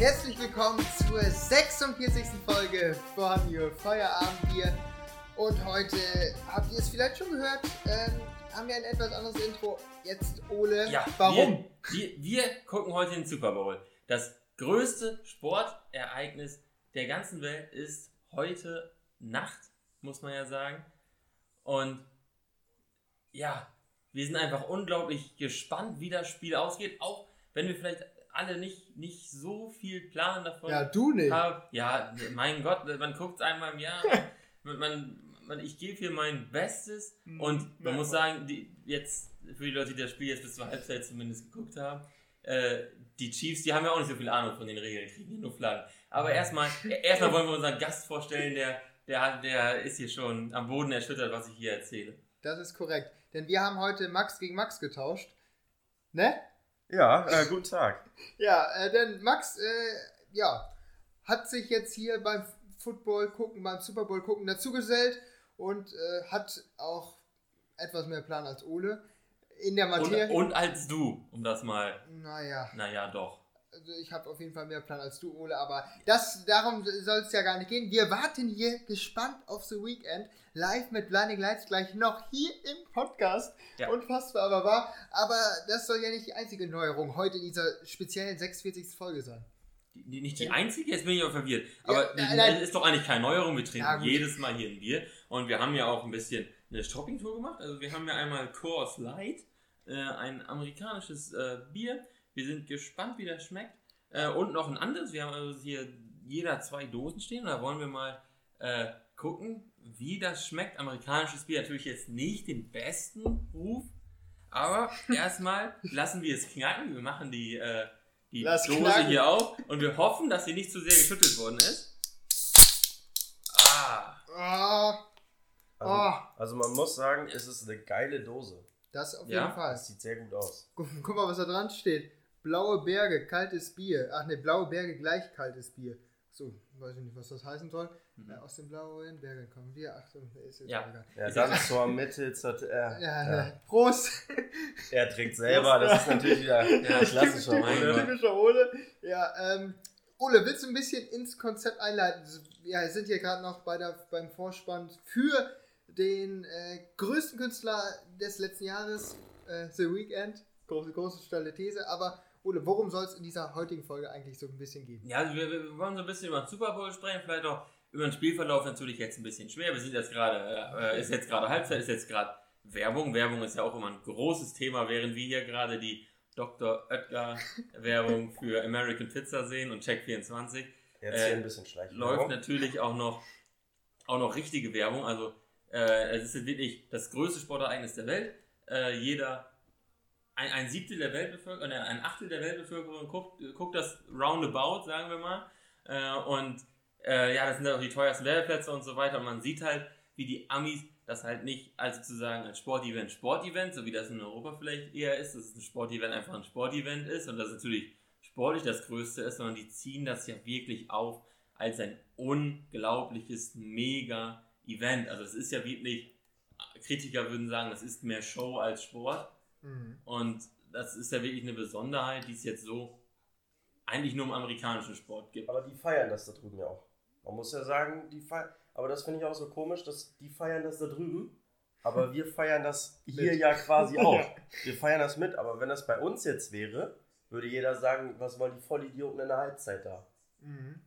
Herzlich willkommen zur 46. Folge von Your Feierabendbier. Und heute habt ihr es vielleicht schon gehört, ähm, haben wir ein etwas anderes Intro. Jetzt Ole. Ja, Warum? Wir, wir, wir gucken heute den Super Bowl. Das größte Sportereignis der ganzen Welt ist heute Nacht, muss man ja sagen. Und ja, wir sind einfach unglaublich gespannt, wie das Spiel ausgeht. Auch wenn wir vielleicht alle nicht, nicht so viel Plan davon Ja, du nicht. haben. Ja, mein Gott, man guckt einmal im Jahr. man, man, ich gebe hier mein Bestes. Mhm. Und man Ja, muss sagen, die, jetzt für die Leute, die das Spiel jetzt bis zur Halbzeit zumindest geguckt haben, äh, die Chiefs, die haben ja auch nicht so viel Ahnung von den Regeln, kriegen hier nur Flaggen. Aber erstmal, erstmal wollen wir unseren Gast vorstellen, der, der, der ist hier schon am Boden erschüttert, was ich hier erzähle. Das ist korrekt. Denn wir haben heute Max gegen Max getauscht. Ne? Ja, äh, guten Tag. Ja, äh, denn Max, äh, ja, hat sich jetzt hier beim Football gucken, beim Super Bowl gucken dazugesellt und äh, hat auch etwas mehr Plan als Ole. In der Und, Materie. und als du, um das mal, naja, naja, doch. Also ich habe auf jeden Fall mehr Plan als du, Ole, aber das, darum soll es ja gar nicht gehen. Wir warten hier gespannt auf The Weekend, live mit Blinding Lights gleich noch hier im Podcast. Ja. Unfassbar, aber wahr. Aber das soll ja nicht die einzige Neuerung heute in dieser speziellen 46. Folge sein. Die, nicht die einzige, jetzt bin ich aber verwirrt. Aber nein, die- nein. ist doch eigentlich keine Neuerung. Wir Ja, trinken gut. jedes Mal hier ein Bier. Und wir haben ja auch ein bisschen eine Shopping-Tour gemacht. Also wir haben ja einmal Coors Light, äh, ein amerikanisches äh, Bier. Wir sind gespannt, wie das schmeckt. Äh, und noch ein anderes. Wir haben also hier jeder zwei Dosen stehen. Da wollen wir mal äh, gucken, wie das schmeckt. Amerikanisches Bier natürlich jetzt nicht den besten Ruf. Aber erstmal lassen wir es knacken. Wir machen die, äh, die Lass Dose knacken. hier auf und wir hoffen, dass sie nicht zu sehr geschüttelt worden ist. Ah, Ah, Also, Oh. also man muss sagen, es ist eine geile Dose. das auf Ja, jeden Fall. Das sieht sehr gut aus. Guck, guck mal, was da dran steht. Blaue Berge, kaltes Bier. Ach ne, blaue Berge gleich kaltes Bier. So, weiß ich nicht, was das heißen soll. Mhm. Äh, aus den blauen Bergen kommen wir. Ach so, ist jetzt Ja. egal. Ja, dann zur Mitte. hat er, Ja, ja. ja. Prost! Er trinkt selber, das ist natürlich wieder Ja, klassischer. Ole. Gott. Typischer Ole. Ja, ähm, Ole, willst du ein bisschen ins Konzept einleiten? Ja, wir sind hier gerade noch bei der, beim Vorspann für den äh, größten Künstler des letzten Jahres, äh, The Weeknd. Große, große, steile These. Aber Ole, worum soll es in dieser heutigen Folge eigentlich so ein bisschen gehen? Ja, also wir, wir wollen so ein bisschen über den Super Bowl sprechen, vielleicht auch über den Spielverlauf natürlich jetzt ein bisschen schwer. Wir sind jetzt gerade, äh, ist jetzt gerade Halbzeit, ist jetzt gerade Werbung. Werbung ist ja auch immer ein großes Thema, während wir hier gerade die Dr. Oetker Werbung für American Pizza sehen und Check24. Jetzt Äh, hier ein bisschen schleichen. läuft natürlich auch noch, auch noch richtige Werbung. Also äh, es ist wirklich das größte Sportereignis der Welt. Äh, jeder, ein, ein Siebtel der Weltbevölkerung, äh, ein Achtel der Weltbevölkerung guckt, guckt das roundabout, sagen wir mal. Äh, und äh, ja, das sind dann auch die teuersten Werbeplätze und so weiter. Und man sieht halt, wie die Amis das halt nicht als sozusagen als Sportevent Sportevent, so wie das in Europa vielleicht eher ist, dass ein Sportevent einfach ein Sportevent ist und das natürlich sportlich das Größte ist, sondern die ziehen das ja wirklich auf als ein unglaubliches Mega-Event. Also es ist ja wirklich, Kritiker würden sagen, das ist mehr Show als Sport. Mhm. Und das ist ja wirklich eine Besonderheit, die es jetzt so eigentlich nur im amerikanischen Sport gibt. Aber die feiern das da drüben ja auch. Man muss ja sagen, die feiern. Aber das finde ich auch so komisch, dass die feiern das da drüben. Aber wir feiern das hier Mit. ja quasi auch. Wir feiern das mit, aber wenn das bei uns jetzt wäre, würde jeder sagen, was wollen die Vollidioten in der Halbzeit da? Mhm.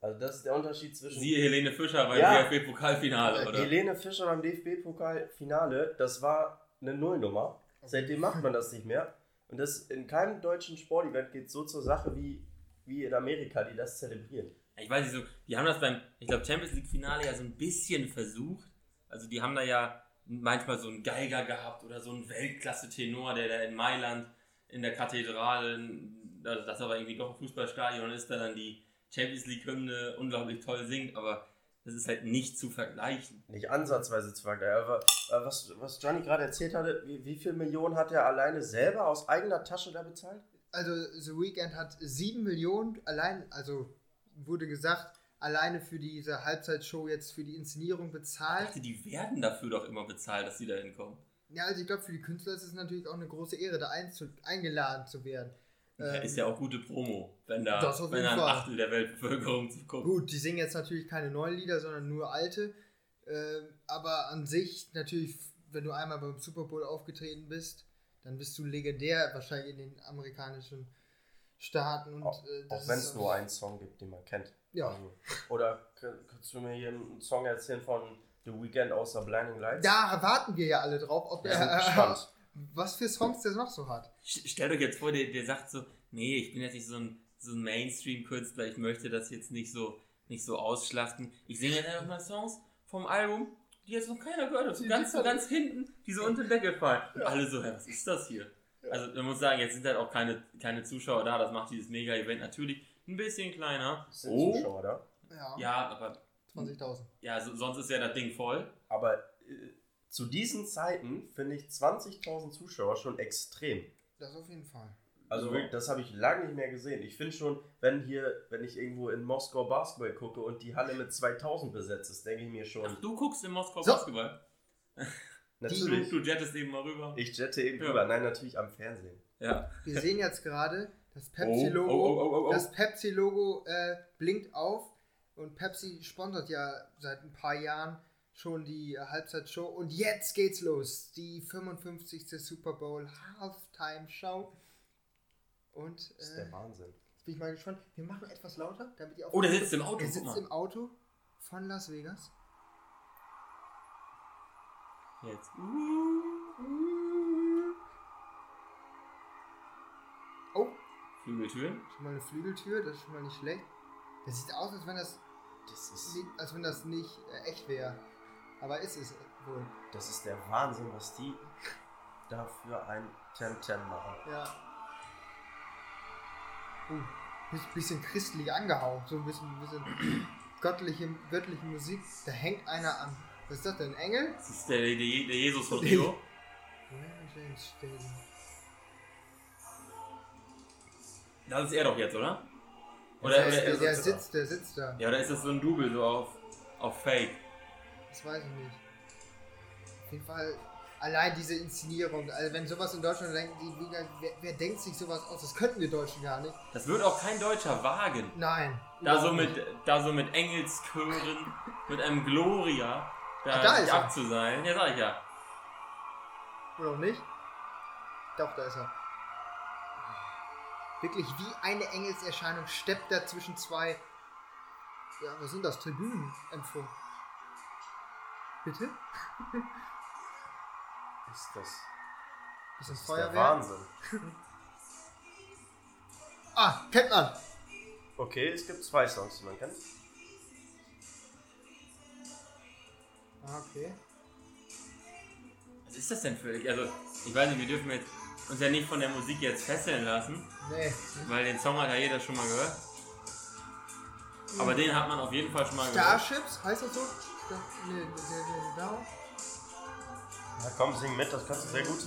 Also das ist der Unterschied zwischen Siehe Helene Fischer beim Ja. DFB-Pokalfinale, oder? Helene Fischer beim DFB-Pokal-Finale, das war eine Nullnummer. Seitdem macht man das nicht mehr. Und das in keinem deutschen Sportevent geht so zur Sache wie, wie in Amerika, die das zelebrieren. Ich weiß nicht so, die haben das beim, ich glaube, Champions League Finale ja so ein bisschen versucht. Also die haben da ja manchmal so einen Geiger gehabt oder so einen Weltklasse-Tenor, der da in Mailand in der Kathedrale, also das aber irgendwie doch ein Fußballstadion ist, da dann die Champions League-Hymne unglaublich toll singt, aber das ist halt nicht zu vergleichen. Nicht ansatzweise zu vergleichen. Aber was, was Johnny gerade erzählt hatte, wie, wie viel Millionen hat er alleine selber aus eigener Tasche da bezahlt? Also The Weeknd hat 7 Millionen allein, also wurde gesagt, alleine für diese Halbzeitshow jetzt für die Inszenierung Ich bezahlt. dachte, die werden dafür doch immer bezahlt, dass sie da hinkommen. Ja, also ich glaube, für die Künstler ist es natürlich auch eine große Ehre, da eingeladen zu werden. Ja, Ähm, ist ja auch gute Promo, wenn da, wenn ein. Achtel der Weltbevölkerung zuguckt. Gut, die singen jetzt natürlich keine neuen Lieder, sondern nur alte. Ähm, aber an sich natürlich, wenn du einmal beim Super Bowl aufgetreten bist, dann bist du legendär wahrscheinlich in den amerikanischen Staaten. Und, Auch, äh, auch wenn es nur einen Song gibt, den man kennt. Ja. Also, oder könntest du mir hier einen Song erzählen von The Weeknd außer Blinding Lights? Da warten wir ja alle drauf, ob Wir sind er, gespannt. was für Songs der noch so hat. St- Stellt euch jetzt vor, der, der sagt so, nee, ich bin jetzt nicht so ein, so ein Mainstream-Künstler, ich möchte das jetzt nicht so, nicht so ausschlachten. Ich singe jetzt einfach mal Songs vom Album, die jetzt noch keiner gehört hat. So ganz, so ganz hinten, die so unter den Deckel fallen. Und alle so, was ist das hier? Also man muss sagen, jetzt sind halt auch keine, keine Zuschauer da, das macht dieses Mega-Event natürlich ein bisschen kleiner. Sind Oh, Zuschauer da? Ja, ja, aber 20.000. ja, so, sonst ist ja das Ding voll. Aber äh, zu diesen Zeiten finde ich 20.000 Zuschauer schon extrem. Das auf jeden Fall. Also Ja. das habe ich lange nicht mehr gesehen. Ich finde schon, wenn hier, wenn ich irgendwo in Moskau Basketball gucke und die Halle mit 2000 besetzt ist, denke ich mir schon, Ach, du guckst in Moskau So. Basketball. Natürlich. du jettest eben mal rüber. Ich jette eben Ja. drüber. Nein, natürlich am Fernsehen. Ja. Wir sehen jetzt gerade, das Oh, Pepsi-Logo oh, oh, oh, oh. Das Pepsi-Logo äh, blinkt auf und Pepsi sponsert ja seit ein paar Jahren schon die Halbzeitshow und jetzt geht's los. Die 55. Super Bowl Halftime Show. Und Das ist äh, der Wahnsinn. jetzt bin ich mal gespannt. Wir machen etwas lauter, damit ihr auch. Oh, der sitzt im Auto, Der sitzt im Auto von Las Vegas. Jetzt. Oh, Flügeltüren. schon mal eine Flügeltür, das ist schon mal nicht schlecht. Das sieht aus, als wenn das, Das ist, nicht- als wenn das nicht äh, echt wäre. Aber ist es wohl. das ist der Wahnsinn, was die da für ein Temtem machen. Ja. Uh, bisschen- bisschen christlich angehaucht, so ein bisschen, ein bisschen göttliche, göttliche Musik. Da hängt einer an. Was ist das denn? Ein Engel? Das ist der, der, der Jesus von Rio. Das ist er doch jetzt, oder? Oder, der, oder, der, der sitzt, der sitzt da. Ja, oder ist das so ein Double so auf, auf Fake? Das weiß ich nicht. Auf jeden Fall allein diese Inszenierung. Also wenn sowas in Deutschland denkt, wer, wer denkt sich sowas aus? Das könnten wir Deutschen gar nicht. Das wird auch kein Deutscher wagen. Nein. Da so mit, nicht. da so mit Engelschören, mit einem Gloria, da, Ah, da ist er. abzuseilen. Ja, sag ich ja. Oder auch nicht? Doch, da ist er. Wirklich wie eine Engelserscheinung steppt er zwischen zwei. Ja, was sind das? Tribünen empfunden. Bitte? Ist das, Bisschen das ist der Feuerwehr. Wahnsinn. Ah, kennt man! Okay, es gibt zwei Songs, die man kennt. Ah, okay. Was ist das denn für. Also, ich weiß nicht, wir dürfen jetzt uns ja nicht von der Musik jetzt fesseln lassen, Nee. weil den Song hat ja jeder schon mal gehört. Aber den hat man auf jeden Fall schon mal gehört. Starships, heißt das so? Nee, da. Ja, komm, sing mit, das kannst du sehr gut.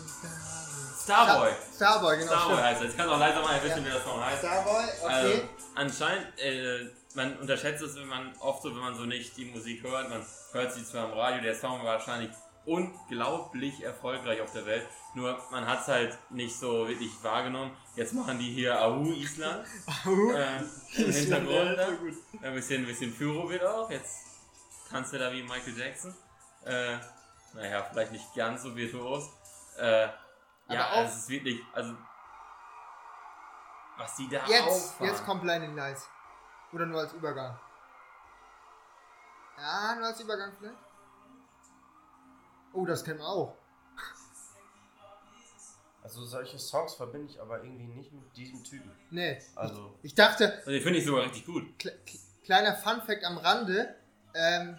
Starboy. Starboy, genau. Starboy stimmt. heißt er. Jetzt kann auch leiser mal wissen, Ja. wie der Song heißt. Starboy, okay. Also, anscheinend, äh, man unterschätzt es, wenn man oft so, wenn man so nicht die Musik hört. Man hört sie zwar im Radio, der Song war wahrscheinlich unglaublich erfolgreich auf der Welt. Nur man hat es halt nicht so wirklich wahrgenommen. Jetzt machen die hier Ahu Island äh, im Hintergrund. Ja. Ein bisschen, ein bisschen Pyro wird auch. Jetzt tanzt er da wie Michael Jackson. Äh, naja, vielleicht nicht ganz so virtuos. Äh, ja, auch- also es ist wirklich, also was die da Jetzt, auffahren. jetzt kommt Blinding Lights. Oder nur als Übergang. Ja, nur als Übergang vielleicht. Oh, das kennen wir auch. Also solche Songs verbinde ich aber irgendwie nicht mit diesem Typen. Nee. Also, Ich dachte, Also den finde ich sogar richtig gut. kle kle- kleiner Fun-Fact am Rande. Ähm,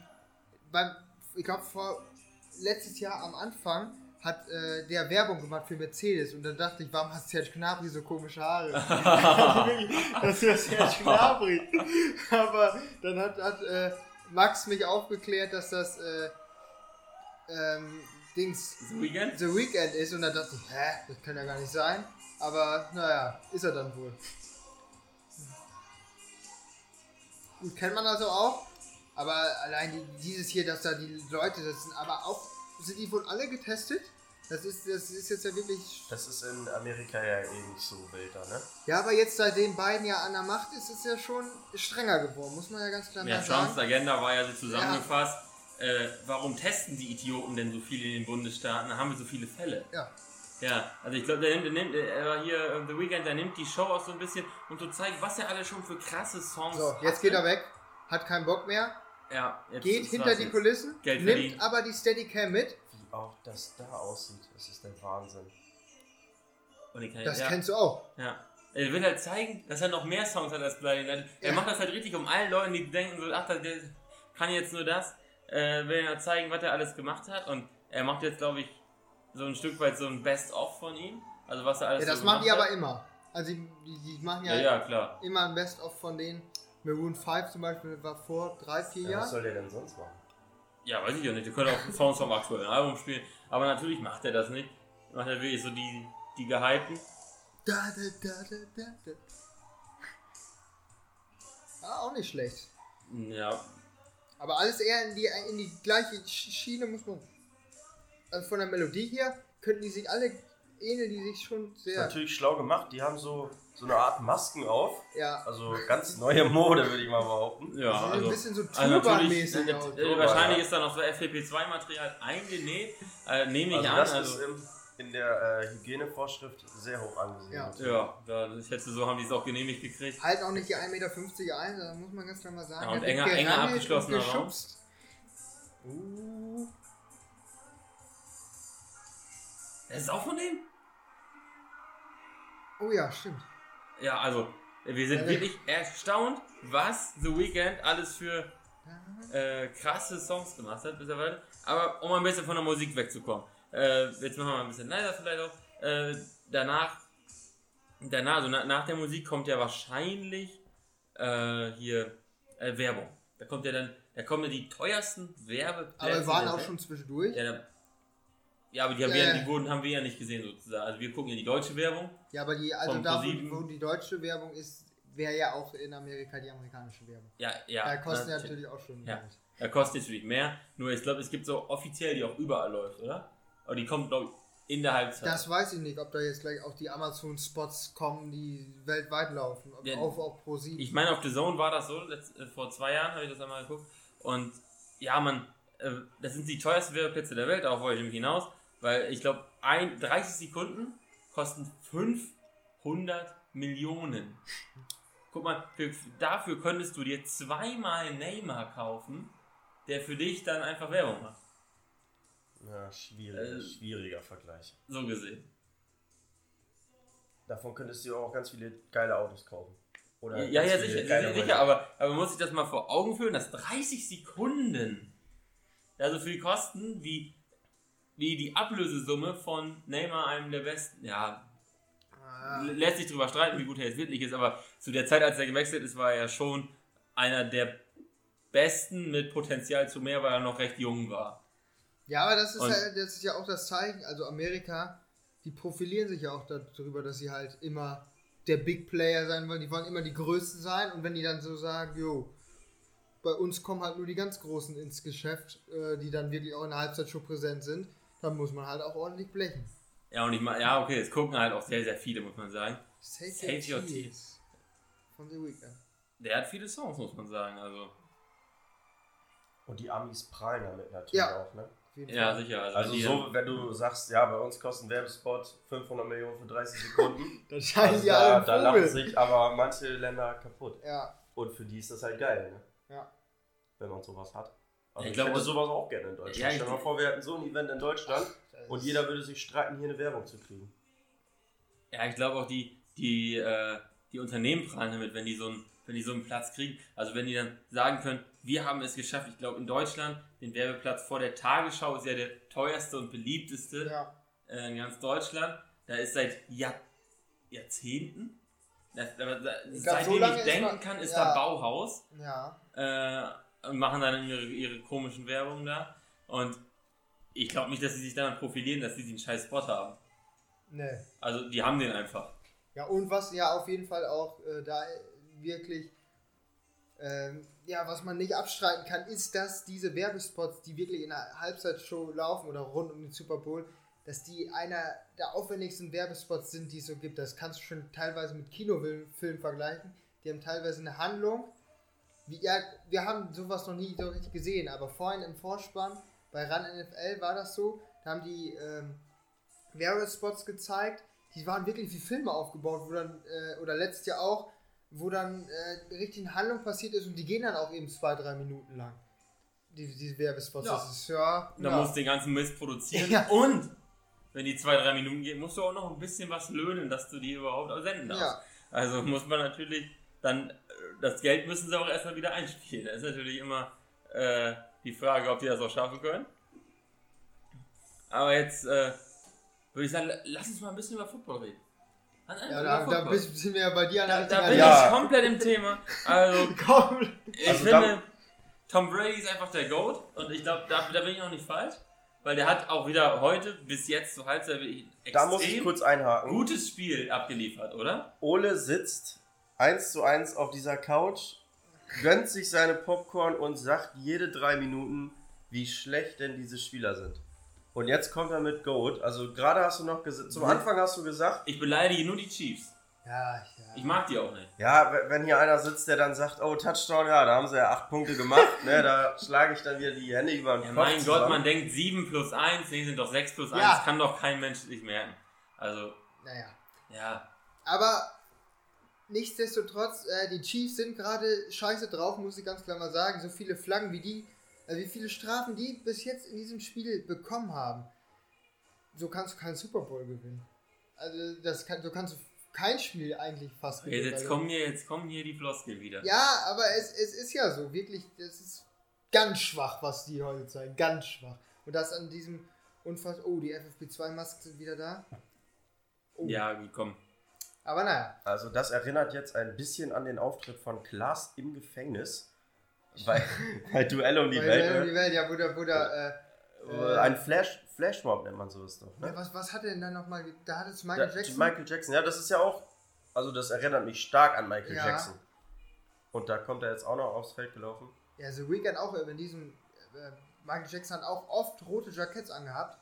beim, ich glaube, vor letztes Jahr am Anfang hat äh, der Werbung gemacht für Mercedes und dann dachte ich, warum hat Serge Gnabry so komische Haare? das ist ja Serge Gnabry. Aber dann hat, hat äh, Max mich aufgeklärt, dass das äh, ähm, Dings The Weekend? The Weekend ist und dann dachte ich, hä, das kann ja gar nicht sein. Aber naja, ist er dann wohl. Gut, kennt man also auch. Aber allein die, dieses hier, dass da die Leute, das sind aber auch, sind die wohl alle getestet? Das ist, das ist jetzt ja wirklich. Das ist in Amerika ja eh nicht so wilder, ne? Ja, aber jetzt seitdem beiden ja an der Macht ist, ist es ja schon strenger geworden, muss man ja ganz klar Ja, mal Trumps sagen. Agenda war ja so zusammengefasst. Äh, warum testen die Idioten denn so viel in den Bundesstaaten? Da haben wir so viele Fälle. Ja. Ja, also ich glaube, der nimmt, der nimmt, er war hier äh, The Weeknd, der nimmt die Show auch so ein bisschen, um zu zeigen, was er alle schon für krasse Songs So, jetzt geht er weg, hat keinen Bock mehr, Ja, jetzt geht hinter die jetzt. Kulissen, Geld nimmt verdienen. aber die Steadicam mit. Wie auch das da aussieht, das ist der Wahnsinn. Und ich kann, Das ja, kennst du auch. ja. Er will halt zeigen, dass er noch mehr Songs hat als Blinding Lights. Er Ja. macht das halt richtig, um allen Leuten, die denken so, ach, der kann jetzt nur das, äh, will er zeigen, was er alles gemacht hat. Und er macht jetzt, glaube ich, so ein Stück weit so ein Best-of von ihm. Also was er alles Ja, das so machen die aber immer. Also die, die, die machen ja, Ja, ja, klar. immer ein Best-of von denen. Maroon 5 zum Beispiel war vor drei, vier Ja, was Jahren. soll der denn sonst machen? Ja, weiß ich ja nicht. Der könnte auch Songs vom aktuellen Album spielen. Aber natürlich macht er das nicht. Macht er wirklich so die, die gehypten. Da, da, da, da, da, da. Ah, auch nicht schlecht. Ja, Aber alles eher in die, in die gleiche Sch- Schiene muss man. Also von der Melodie her könnten die sich alle ähneln, die sich schon Ist sehr. natürlich schlau gemacht, die haben so, so eine Art Masken auf. Ja. Also ganz neue Mode, würde ich mal behaupten. ja, sehen also. ein bisschen so Also natürlich, Turban-mäßig äh, aus. äh, wahrscheinlich ist da noch so FFP2-Material eingenäht, äh, nehme ich Also an. das Also, ist im, in der äh, Hygienevorschrift sehr hoch angesiedelt. ja, ja, ich schätze, so haben die es auch genehmigt gekriegt. Halt auch nicht die 1,50 Meter ein, da muss man ganz klar mal sagen. Ja, und da enger- enger abgeschlossener Raum. Uh, Das ist auch von dem? oh ja, stimmt. Ja, also, wir sind Ja, wirklich erstaunt, was The Weeknd alles für äh, krasse Songs gemacht hat mittlerweile. Aber um ein bisschen von der Musik wegzukommen. Äh, jetzt machen wir mal ein bisschen leiser vielleicht auch. Äh, danach, danach, also na, nach der Musik kommt ja wahrscheinlich äh, hier äh, Werbung. Da kommt ja dann, da kommen ja die teuersten Werbeplätze. Aber wir waren auch schon zwischendurch. Ja, da, ja, aber die, haben Ja, wir, ja. die wurden, haben wir ja nicht gesehen sozusagen. Also wir gucken ja die deutsche Werbung. Ja, aber die, also da, wo, wo die deutsche Werbung ist, wäre ja auch in Amerika die amerikanische Werbung. Ja, ja. da kostet ja natürlich. auch schon Ja. Geld. Da kostet natürlich mehr. Nur ich glaube, es gibt so offiziell, die auch überall läuft, oder? Aber die kommt, glaube ich, in der Halbzeit. Das weiß ich nicht, ob da jetzt gleich auch die Amazon-Spots kommen, die weltweit laufen. Ob Ja, auf, auf Pro 7. ich meine, auf The Zone war das so, äh, vor zwei Jahren habe ich das einmal geguckt. Und ja, man, äh, das sind die teuersten Werbeplätze der Welt, darauf wollte ich nämlich hinaus. Weil ich glaube, ein- 30 Sekunden kosten 500 Millionen. Guck mal, für, dafür könntest du dir zweimal Neymar kaufen, der für dich dann einfach Werbung macht. Ja, schwierig, Äh, schwieriger Vergleich. So gesehen. Davon könntest du auch ganz viele geile Autos kaufen. Oder Ja, ja, sicher, sicher, sicher aber, aber man muss sich das mal vor Augen führen, dass 30 Sekunden ja so viel kosten wie, wie die Ablösesumme von Neymar, einem der besten. Ja, Ah, lässt sich drüber streiten, wie gut er jetzt wirklich ist, aber zu der Zeit, als er gewechselt ist, war er ja schon einer der besten mit Potenzial zu mehr, weil er noch recht jung war. ja, aber das ist, Und- ja, das ist ja auch das Zeichen. Also Amerika, die profilieren sich ja auch darüber, dass sie halt immer der Big Player sein wollen. Die wollen immer die Größten sein. Und wenn die dann so sagen, jo, bei uns kommen halt nur die ganz Großen ins Geschäft, äh, die dann wirklich auch in der Halbzeitshow präsent sind, dann muss man halt auch ordentlich blechen. Ja, und ich meine, ja, okay, es gucken halt auch sehr, sehr viele, muss man sagen. Save, Save your tears. Von The Weeknd. Der hat viele Songs, muss man sagen. Also, Und die Amis prallen damit natürlich Ja. auch, ne? Ja, Fall. sicher. Also, Also so, wenn du sagst, ja, bei uns kostet ein Werbespot 500 Millionen für 30 Sekunden, Das scheint also ja da, da lachen sich aber manche Länder kaputt. Ja, Und für die ist das halt geil, ne? ja. wenn man sowas hat. Also Ich ich, glaub, hätte und- sowas auch gerne in Deutschland. Ja, ich- Stell dir mal vor, wir hätten so ein Event in Deutschland Das und jeder würde sich streiten, hier eine Werbung zu kriegen. Ja, ich glaube auch die, die, äh, die Unternehmen prallen damit, wenn die, so einen, wenn die so einen Platz kriegen. Also wenn die dann sagen können, wir haben es geschafft, ich glaube in Deutschland, den Werbeplatz vor der Tagesschau ist ja der teuerste und beliebteste Ja. äh, in ganz Deutschland. Da ist seit Jahr, Jahrzehnten, das, aber da, glaub, seitdem so ich ist denken man- kann, ist ja. da Bauhaus Ja. äh, und machen dann ihre, ihre komischen Werbungen da. Und ich glaube nicht, dass sie sich damit profilieren, dass sie diesen scheiß Spot haben. Nee. Also die haben den einfach. Ja, und was ja auf jeden Fall auch äh, da wirklich, ähm, ja, was man nicht abstreiten kann, ist, dass diese Werbespots, die wirklich in der Halbzeitshow laufen oder rund um den Super Bowl, dass die einer der aufwendigsten Werbespots sind, die es so gibt. Das kannst du schon teilweise mit Kinofilmen vergleichen. Die haben teilweise eine Handlung. Wie, ja, wir haben sowas noch nie so richtig gesehen, aber vorhin im Vorspann bei RAN NFL war das so. Da haben die ähm, Werbespots gezeigt. Die waren wirklich wie Filme aufgebaut, wo dann, äh, oder letztes Jahr auch, wo dann äh, richtig eine Handlung passiert ist und die gehen dann auch eben zwei, drei Minuten lang. Die, diese Werbespots. Ja. Das ist ja. Da ja. musst du den ganzen Mist produzieren. Ja. Und wenn die zwei, drei Minuten gehen, musst du auch noch ein bisschen was löhnen, dass du die überhaupt auch senden darfst. Ja. Also muss man natürlich dann, das Geld müssen sie auch erstmal wieder einspielen. Das ist natürlich immer äh, die Frage, ob die das auch schaffen können. Aber jetzt äh, würde ich sagen, lass uns mal ein bisschen über Football reden. Ja, da, da bist- sind wir ja bei dir an der da, da bin Ja. ich komplett im Thema. Also Komm. ich Also finde, Tom Brady ist einfach der GOAT und ich glaube, da, da bin ich auch nicht falsch, weil der hat auch wieder heute bis jetzt zur Halbzeit ein Da muss ich extrem kurz einhaken. gutes Spiel abgeliefert, oder? Ole sitzt eins zu eins auf dieser Couch, gönnt sich seine Popcorn und sagt jede drei Minuten, wie schlecht denn diese Spieler sind. Und jetzt kommt er mit Goat. Also gerade hast du noch gesagt, zum Mhm. Anfang hast du gesagt, Ich beleidige nur die Chiefs. Ja, ja. Ich mag die auch nicht. ja, wenn hier einer sitzt, der dann sagt, oh, Touchdown, ja, da haben sie ja acht Punkte gemacht, ne, da schlage ich dann wieder die Hände über den Ja, Kopf mein zusammen. Gott, man denkt 7 plus 1, nee, sind doch 6 plus 1, Ja. das kann doch kein Mensch sich merken. Also, Naja. ja. Aber nichtsdestotrotz, äh, die Chiefs sind gerade scheiße drauf, muss ich ganz klar mal sagen. So viele Flaggen wie die, äh, wie viele Strafen die bis jetzt in diesem Spiel bekommen haben. So kannst du keinen Super Bowl gewinnen. Also das kann, so kannst du kein Spiel eigentlich fast Jetzt, jetzt, kommen hier, jetzt kommen hier die Floskeln wieder. Ja, aber es, es ist ja so, wirklich, das ist ganz schwach, was die heute zeigen. Ganz schwach. Und das an diesem Unfall. Oh, die FFP2-Masken sind wieder da. Oh. Ja, komm. Aber naja. Also das erinnert jetzt ein bisschen an den Auftritt von Klaas im Gefängnis. Bei, bei Duell um die Weil, Welt. äh, ne? die Welt, ja, wo der, wo der, äh, Äh, Ein Flash, Flashmob nennt man sowas doch. Ja, Ne? was, was hat er denn da nochmal? Da hat es Michael Ja, Jackson. Michael Jackson, ja, das ist ja auch, also das erinnert mich stark an Michael Ja. Jackson. Und da kommt er jetzt auch noch aufs Feld gelaufen. Ja, The Weeknd auch in diesem. Äh, Michael Jackson hat auch oft rote Jacketts angehabt.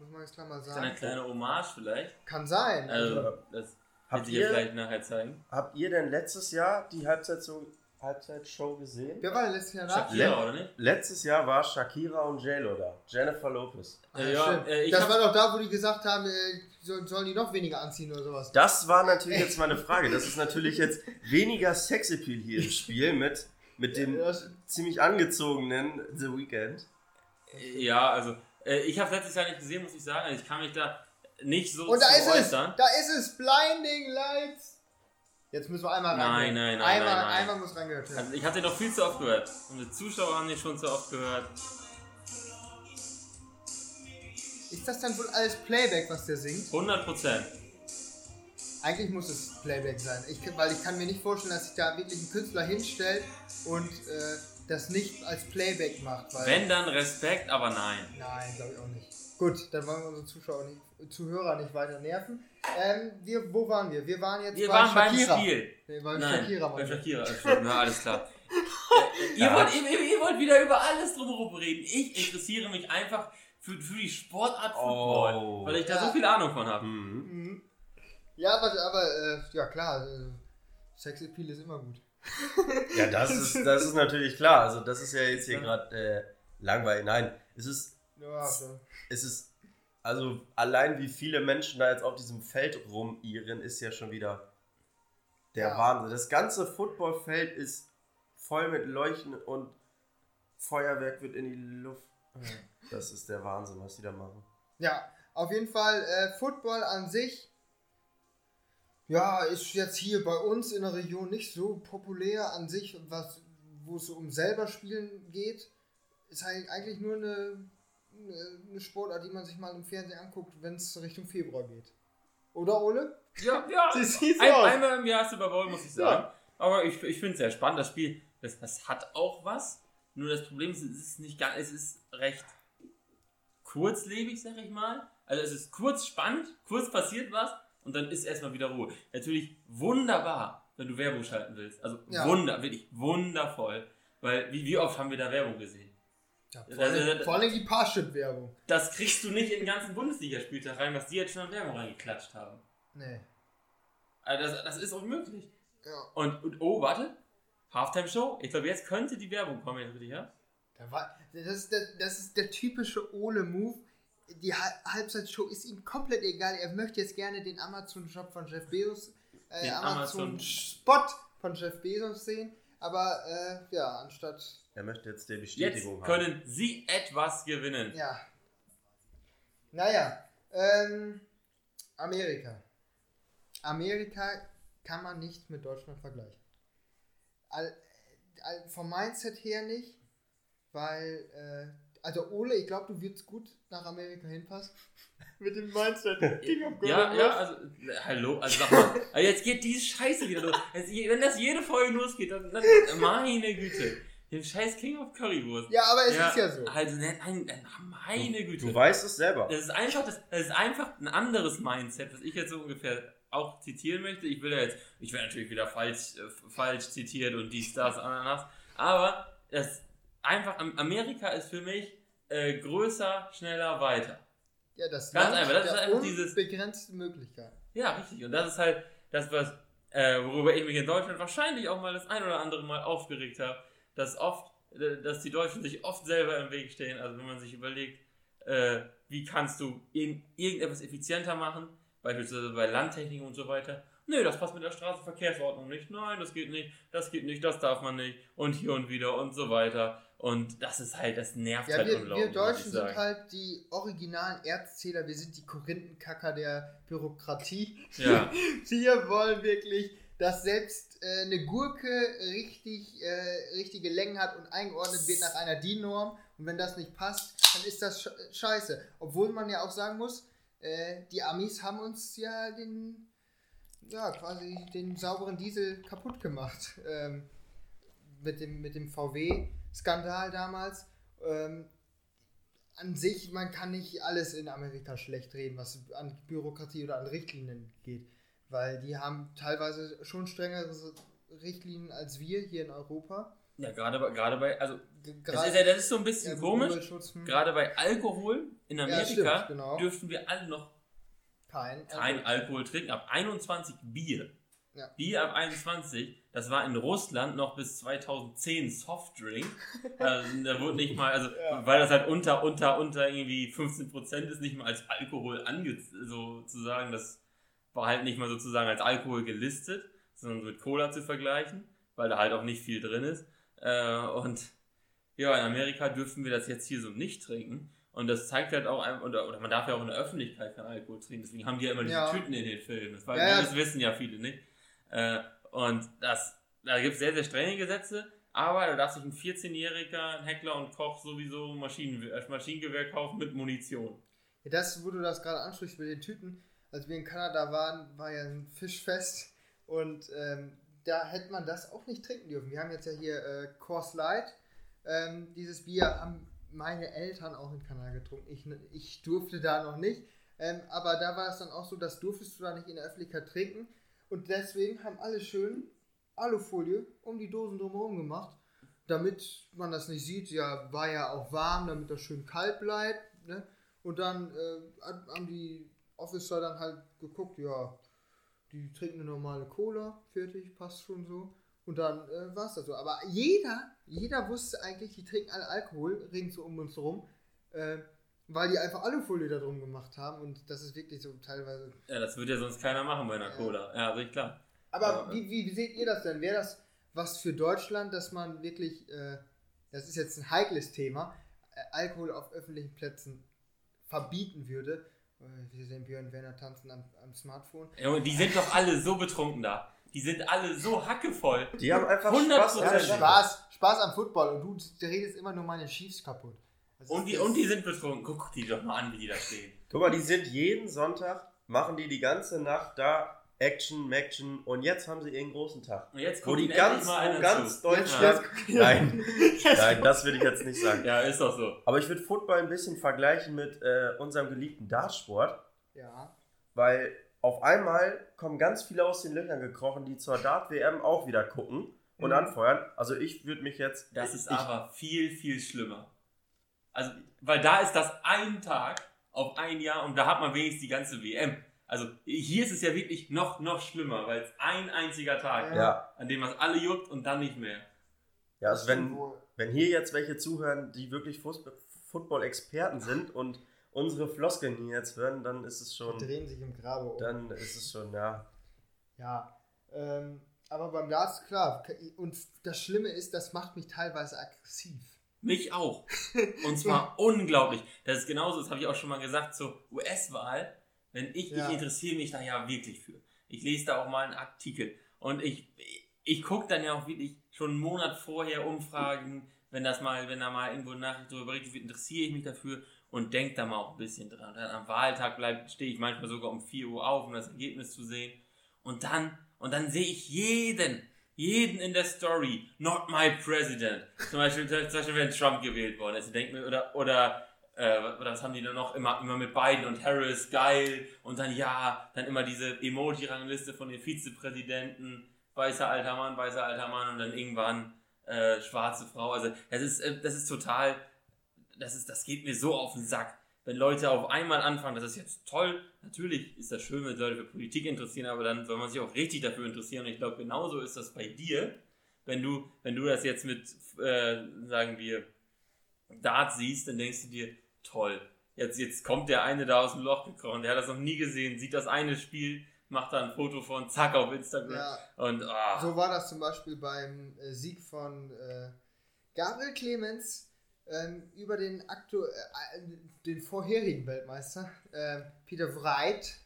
Muss man jetzt klar mal Ist das eine sagen. kleine Hommage vielleicht? Kann sein. Also, Also, das wird Habt ihr, vielleicht nachher zeigen. habt ihr denn letztes Jahr die Halbzeitshow, Halbzeitshow gesehen? wer war denn letztes Jahr da? Shakira, oder nicht? Letztes Jahr war Shakira und J-Lo da. Jennifer Lopez. Ah, Ja, äh, ich das war doch da, wo die gesagt haben, äh, so, sollen die noch weniger anziehen oder sowas. Das war natürlich jetzt meine Frage. Das ist natürlich jetzt weniger Sexappeal hier im Spiel mit, mit dem ziemlich angezogenen The Weeknd. Ja, also, ich habe letztes Jahr nicht gesehen, muss ich sagen. Also ich kann mich da nicht so Und da ist es! äußern. Da ist es! Blinding Lights! Jetzt müssen wir einmal Nein, reingehört. nein, nein, Einmal, nein, nein. einmal muss reingehört werden. Also ich hatte noch viel zu oft gehört. Unsere Zuschauer haben den schon zu oft gehört. Ist das dann wohl alles Playback, was der singt? 100 Prozent. Eigentlich muss es Playback sein. Ich, weil ich kann mir nicht vorstellen, dass sich da wirklich ein Künstler hinstellt und äh, das nicht als Playback macht. Weil, Wenn dann Respekt, aber nein. Nein, glaube ich auch nicht. Gut, dann wollen wir unsere Zuschauer nicht, Zuhörer nicht weiter nerven. Ähm, wir, wo waren wir? Wir waren jetzt Wir bei waren beim Shakira. Spiel. Nee, beim Nein, Shakira bei waren wir. Shakira. stimmt, Na, alles klar. Äh, ihr, Ja. wollt, ihr, ihr, wollt wieder über alles drumherum reden. Ich interessiere mich einfach für, für die Sportart Football, Oh. weil ich da Ja. so viel Ahnung von habe. Mhm. Ja, aber, aber äh, ja klar, äh, Sexappeal ist immer gut. Ja, das ist, das ist natürlich klar. Also das ist ja jetzt hier gerade äh, langweilig. Nein, es ist, Ja, so. es ist, also allein wie viele Menschen da jetzt auf diesem Feld rumirren, ist ja schon wieder der Ja. Wahnsinn. Das ganze Footballfeld ist voll mit Leuchten und Feuerwerk wird in die Luft. Das ist der Wahnsinn, was die da machen. Ja, auf jeden Fall, äh, Football an sich, ja, ist jetzt hier bei uns in der Region nicht so populär an sich, was, wo es so um selber spielen geht. Ist halt eigentlich nur eine, eine Sportart, die man sich mal im Fernsehen anguckt, wenn es Richtung Februar geht. Oder, Ole? Ja, ja. Ein, einmal im Jahr Super Bowl, muss ich sagen. Aber ich, ich finde es sehr spannend. Das Spiel, das, das hat auch was. Nur das Problem ist, es ist nicht ganz, es ist recht kurzlebig, sag ich mal. Also es ist kurz spannend, kurz passiert was und dann ist erstmal wieder Ruhe. Natürlich wunderbar, wenn du Werbung schalten willst. Also Ja. wunder, wirklich wundervoll. Weil wie, wie oft haben wir da Werbung gesehen? Ja, vor, Das- allem, das- vor allem die Parship-Werbung. Das kriegst du nicht in den ganzen Bundesligaspieltag rein, was die jetzt schon an Werbung reingeklatscht haben. Nee. Also das, das ist unmöglich. Ja. Und, und oh, warte. Halftime-Show? Ich glaube, jetzt könnte die Werbung kommen, jetzt richtig, ja? Das, ist der, das ist der typische Ole-Move. Die Ha- Halbzeitshow ist ihm komplett egal. Er möchte jetzt gerne den Amazon-Shop von Jeff Bezos, äh, Den Amazon- Amazon-Spot von Jeff Bezos sehen. Aber äh, ja, anstatt. Er möchte jetzt die Jetzt Bestätigung haben. können sie etwas gewinnen. Ja. Naja, ähm, Amerika. Amerika kann man nicht mit Deutschland vergleichen. All, all, vom Mindset her nicht, weil, äh, also Ole, ich glaube, du würdest gut nach Amerika hinpassen. mit dem Mindset. King of Ja, Golden ja, West. also, äh, hallo, also sag mal, also jetzt geht diese Scheiße wieder los. Jetzt, wenn das jede Folge losgeht, dann, dann meine Güte. Den scheiß King of Currywurst. Ja, aber es ist ja so. Also, nein, nein, nein, meine Güte. Du weißt es selber. Das ist einfach, das, das ist einfach ein anderes Mindset, was ich jetzt so ungefähr auch zitieren möchte. Ich will ja jetzt, ich werde natürlich wieder falsch, äh, falsch zitiert und dies, das, Ananas. Aber das einfach, Am- Amerika ist für mich äh, größer, schneller, weiter. Ja, das Ganz Land einfach, das ist einfach dieses- unbegrenzten Möglichkeiten. Ja, richtig. Und das ist halt das, was, äh, worüber ich mich in Deutschland wahrscheinlich auch mal das ein oder andere Mal aufgeregt habe, dass oft, äh, dass die Deutschen sich oft selber im Weg stehen. Also wenn man sich überlegt, äh, wie kannst du in, irgendetwas effizienter machen, beispielsweise bei Landtechnik und so weiter. Nö, das passt mit der Straßenverkehrsordnung nicht. Nein, das geht nicht, das geht nicht, das darf man nicht. Und hier und wieder und so weiter. Und das ist halt, das nervt Ja, halt wir, unglaublich. wir Deutschen sind halt die originalen Erzähler, wir sind die Korinthenkacker der Bürokratie. Ja. Wir wollen wirklich, dass selbst äh, eine Gurke richtig, äh, richtige Längen hat und eingeordnet wird nach einer DIN-Norm. Und wenn das nicht passt, dann ist das sch scheiße. Obwohl man ja auch sagen muss, äh, die Amis haben uns ja den, ja, quasi den sauberen Diesel kaputt gemacht. Ähm, mit dem, mit dem VW-Skandal damals. Ähm, an sich, man kann nicht alles in Amerika schlecht reden, was an Bürokratie oder an Richtlinien geht. Weil die haben teilweise schon strengere Richtlinien als wir hier in Europa. Ja, gerade bei, gerade bei, also, das ist ja, das ist so ein bisschen ja, komisch. Hm, Gerade bei Alkohol in Ja, Amerika stimmt, genau. dürften wir alle noch kein, kein Alkohol trinken. Ab 21 Bier. Ja. Bier ab 21, das war in Russland noch bis 2010 Softdrink. also, da wurde nicht mal, also, Ja. weil das halt unter, unter, unter irgendwie 15% ist, nicht mal als Alkohol ange, sozusagen, das war halt nicht mal sozusagen als Alkohol gelistet, sondern mit Cola zu vergleichen, weil da halt auch nicht viel drin ist. Äh, und ja, in Amerika dürfen wir das jetzt hier so nicht trinken. Und das zeigt halt auch, oder, oder man darf ja auch in der Öffentlichkeit keinen Alkohol trinken. Deswegen haben die ja immer diese Ja. Tüten in den Filmen. Das, war, ja. das wissen ja viele nicht. Äh, und das, da gibt es sehr, sehr strenge Gesetze. Aber da darf sich ein 14-Jähriger, ein Heckler und Koch sowieso Maschinen, äh, Maschinengewehr kaufen mit Munition. Ja, das, wo du das gerade ansprichst mit den Tüten, als wir in Kanada waren, war ja ein Fischfest und ähm, da hätte man das auch nicht trinken dürfen. Wir haben jetzt ja hier äh, Coors Light. Ähm, dieses Bier haben meine Eltern auch in Kanada getrunken. Ich, ich durfte da noch nicht. Ähm, aber da war es dann auch so, das durftest du da nicht in der Öffentlichkeit trinken. Und deswegen haben alle schön Alufolie um die Dosen drumherum gemacht, damit man das nicht sieht. Ja, war ja auch warm, damit das schön kalt bleibt. Ne? Und dann äh, haben die Officer dann halt geguckt, ja, die trinken eine normale Cola, fertig, passt schon so. Und dann äh, war es das so. Aber jeder, jeder wusste eigentlich, die trinken alle Alkohol, rings so um uns rum, äh, weil die einfach Alufolie da drum gemacht haben. Und das ist wirklich so teilweise. Ja, das würde ja sonst keiner machen bei einer Ja. Cola. Ja, also ich klar. Aber Ja. wie, wie, wie seht ihr das denn? Wäre das was für Deutschland, dass man wirklich, äh, das ist jetzt ein heikles Thema, äh, Alkohol auf öffentlichen Plätzen verbieten würde? Äh, Wir sehen Björn Werner tanzen am, am Smartphone. Junge, die sind doch alle so betrunken da. Die sind alle so hackevoll. Die haben einfach 100% Spaß Ja. Spaß, Spaß am Football und du redest immer nur meine Chiefs kaputt. Und ist- die, und die sind betrunken. Guck, guck die doch mal an, wie die da stehen. Guck mal, die sind jeden Sonntag, machen die die ganze Nacht da Action, Maction und jetzt haben sie ihren großen Tag. Und jetzt Wo guckt die ganz, wo einer ganz zu. Deutschland. Ja. Nein, nein, das will ich jetzt nicht sagen. Ja, ist doch so. Aber ich würde Football ein bisschen vergleichen mit äh, unserem geliebten Dartsport, Ja. weil auf einmal kommen ganz viele aus den Löchern gekrochen, die zur Dart-WM auch wieder gucken und Mhm. anfeuern. Also ich würde mich jetzt. Das ist ich, aber viel, viel schlimmer. Also, weil da ist das ein Tag auf ein Jahr und da hat man wenigstens die ganze WM. Also hier ist es ja wirklich noch, noch schlimmer, weil es ein einziger Tag Ja. ist, an dem man alle juckt und dann nicht mehr. Ja, also wenn, wenn hier jetzt welche zuhören, die wirklich Football-Experten sind und unsere Floskeln hier jetzt hören, dann ist es schon, drehen sich im Grabe um. dann ist es schon, ja. Ja, ähm, aber beim Darts, klar. Und das Schlimme ist, das macht mich teilweise aggressiv. Mich auch. Und zwar unglaublich. Das ist genauso, das habe ich auch schon mal gesagt, zur US-Wahl. Wenn ich, Ja. ich interessiere mich da ja wirklich für. Ich lese da auch mal einen Artikel. Und ich, ich gucke dann ja auch wirklich schon einen Monat vorher Umfragen, wenn das mal, wenn da mal irgendwo eine Nachricht darüber berichtet wird, interessiere ich mich dafür und denke da mal auch ein bisschen dran. Und dann am Wahltag bleib- stehe ich manchmal sogar um 4 Uhr auf, um das Ergebnis zu sehen. Und dann, und dann sehe ich jeden, jeden in der Story, not my president. Zum Beispiel, zum Beispiel wenn Trump gewählt worden ist. Ich denke mir, oder, oder, äh, was haben die dann noch? Immer, immer mit Biden und Harris, geil. Und dann ja, dann immer diese Emoji-Rangliste von den Vizepräsidenten. Weißer alter Mann, weißer alter Mann und dann irgendwann äh, schwarze Frau. Also das ist, äh, das ist total, das ist, das geht mir so auf den Sack. Wenn Leute auf einmal anfangen, das ist jetzt toll, natürlich ist das schön, wenn Leute für Politik interessieren, aber dann soll man sich auch richtig dafür interessieren. Und ich glaube, genauso ist das bei dir, wenn du, wenn du das jetzt mit, äh, sagen wir, Dart siehst, dann denkst du dir, toll, jetzt, jetzt kommt der eine da aus dem Loch gekrochen, der hat das noch nie gesehen, sieht das eine Spiel, macht da ein Foto von, zack, auf Instagram. Ja, Und ah, so war das zum Beispiel beim äh, Sieg von äh, Gabriel Clemens ähm, über den, aktu äh, den vorherigen Weltmeister, ähm, Peter Wright.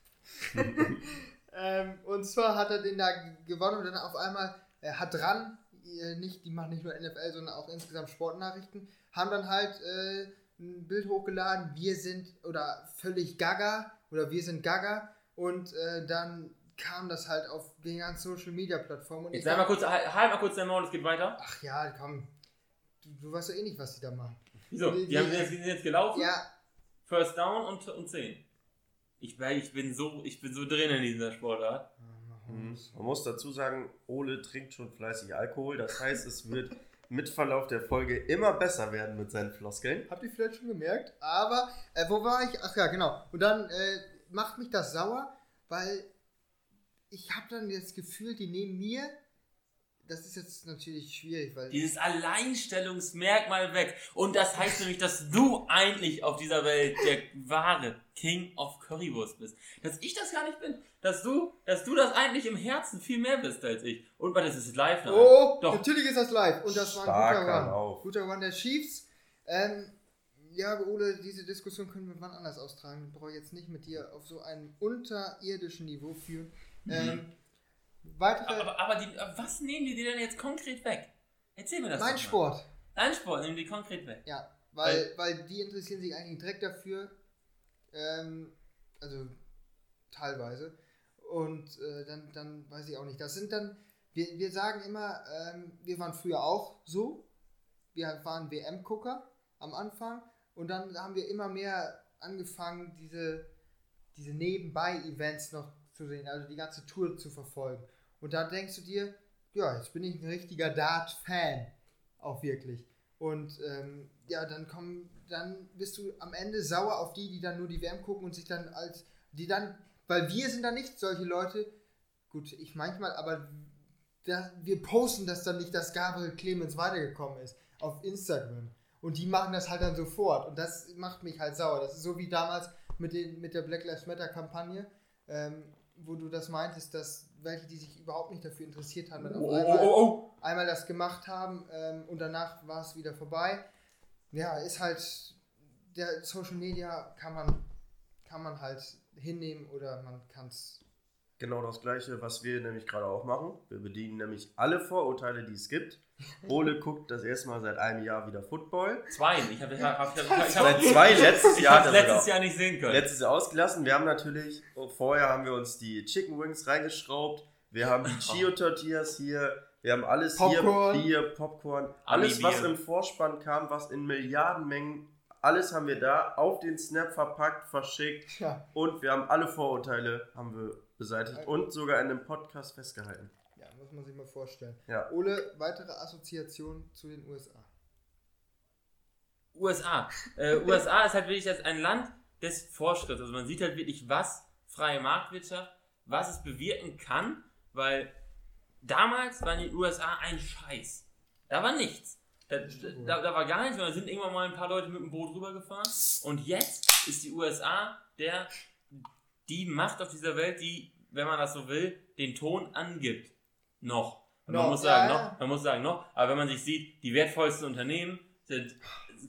ähm, und zwar hat er den da gewonnen und dann auf einmal äh, hat dran, äh, nicht, die machen nicht nur NFL, sondern auch insgesamt Sportnachrichten, haben dann halt äh, ein Bild hochgeladen, wir sind oder völlig gaga oder wir sind gaga und äh, dann kam das halt auf den ganzen Social Media Plattformen jetzt sei mal kurz, halt halt mal kurz dein Maul, es geht weiter. ach ja, komm, du, du weißt doch eh nicht, was die da machen. Wieso? Die- Die, die- haben, die sind jetzt gelaufen, Ja, First Down und, und 10. Ich, bin- ich, bin so, ich bin so drin in dieser Sportart. Mhm. Man muss dazu sagen, Ole trinkt schon fleißig Alkohol. Das heißt, es wird mit Verlauf der Folge immer besser werden mit seinen Floskeln. Habt ihr vielleicht schon gemerkt? Aber, äh, wo war ich? Ach ja, genau. Und dann äh, macht mich das sauer, weil ich habe dann das Gefühl, die nehmen mir, das ist jetzt natürlich schwierig, weil Dieses Alleinstellungsmerkmal weg. Und das heißt nämlich, dass du eigentlich auf dieser Welt der wahre King of Currywurst bist. Dass ich das gar nicht bin. Dass du, dass du das eigentlich im Herzen viel mehr bist als ich. Und weil das ist live. nein. Oh, Doch. natürlich ist das live. Und das war ein Starker guter Run. Lauf. Guter Run der Chiefs. Ähm, ja, aber Ole, diese Diskussion können wir wann anders austragen. Ich brauche jetzt nicht mit dir auf so einem unterirdischen Niveau führen. Ähm, weitere, Aber, aber die, was nehmen die dir denn jetzt konkret weg? Erzähl mir das mein doch mal. Sport. Dein Sport nehmen die konkret weg. Ja, weil, weil die interessieren sich eigentlich direkt dafür. Ähm, also teilweise. Und äh, dann, dann weiß ich auch nicht. Das sind dann, wir, wir sagen immer, ähm, wir waren früher auch so. Wir waren WM-Gucker am Anfang. Und dann haben wir immer mehr angefangen, diese, diese Nebenbei-Events noch zu sehen, also die ganze Tour zu verfolgen. Und da denkst du dir, ja, jetzt bin ich ein richtiger Dart-Fan. Auch wirklich. Und ähm, ja, dann kommen, dann bist du am Ende sauer auf die, die dann nur die WM gucken und sich dann als, die dann, weil wir sind da nicht solche Leute, gut, ich manchmal, aber da, wir posten das dann nicht, dass Gabriel Clemens weitergekommen ist auf Instagram. Und die machen das halt dann sofort. Und das macht mich halt sauer. Das ist so wie damals mit, den, mit der Black Lives Matter Kampagne, ähm, wo du das meintest, dass welche, die sich überhaupt nicht dafür interessiert haben, dann auf Oh, einmal, oh, oh, einmal das gemacht haben ähm, und danach war es wieder vorbei. Ja, ist halt, der Social Media kann man, kann man halt hinnehmen oder man kann es. Genau das gleiche, was wir nämlich gerade auch machen. Wir bedienen nämlich alle Vorurteile, die es gibt. Ole guckt das erste Mal seit einem Jahr wieder Football. oh. Zwei. Ich habe ich hab, ich hab, ich hab, Seit zwei letztes ich Jahr. er letztes. Jahr nicht sehen können. Letztes Jahr ausgelassen. Wir haben natürlich, vorher haben wir uns die Chicken Wings reingeschraubt. Wir haben die Chio Tortillas hier. Wir haben alles Popcorn. hier, Bier, Popcorn. Alles, was im Vorspann kam, was in Milliardenmengen, alles haben wir da auf den Snap verpackt, verschickt. Ja, Und wir haben alle Vorurteile haben wir beseitigt und sogar in einem Podcast festgehalten. Muss man sich mal vorstellen. Ja. Ole, weitere Assoziation zu den USA. USA. Äh, USA ist halt wirklich das ein Land des Fortschritts. Also man sieht halt wirklich, was freie Marktwirtschaft, was es bewirken kann, weil damals waren die USA ein Scheiß. Da war nichts. Da, da, da war gar nichts, da sind irgendwann mal ein paar Leute mit dem Boot rübergefahren. Und jetzt ist die USA der, die Macht auf dieser Welt, die, wenn man das so will, den Ton angibt. Noch. Man Noch, muss sagen, ja, ja. noch, man muss sagen, noch, aber wenn man sich sieht, die wertvollsten Unternehmen sind,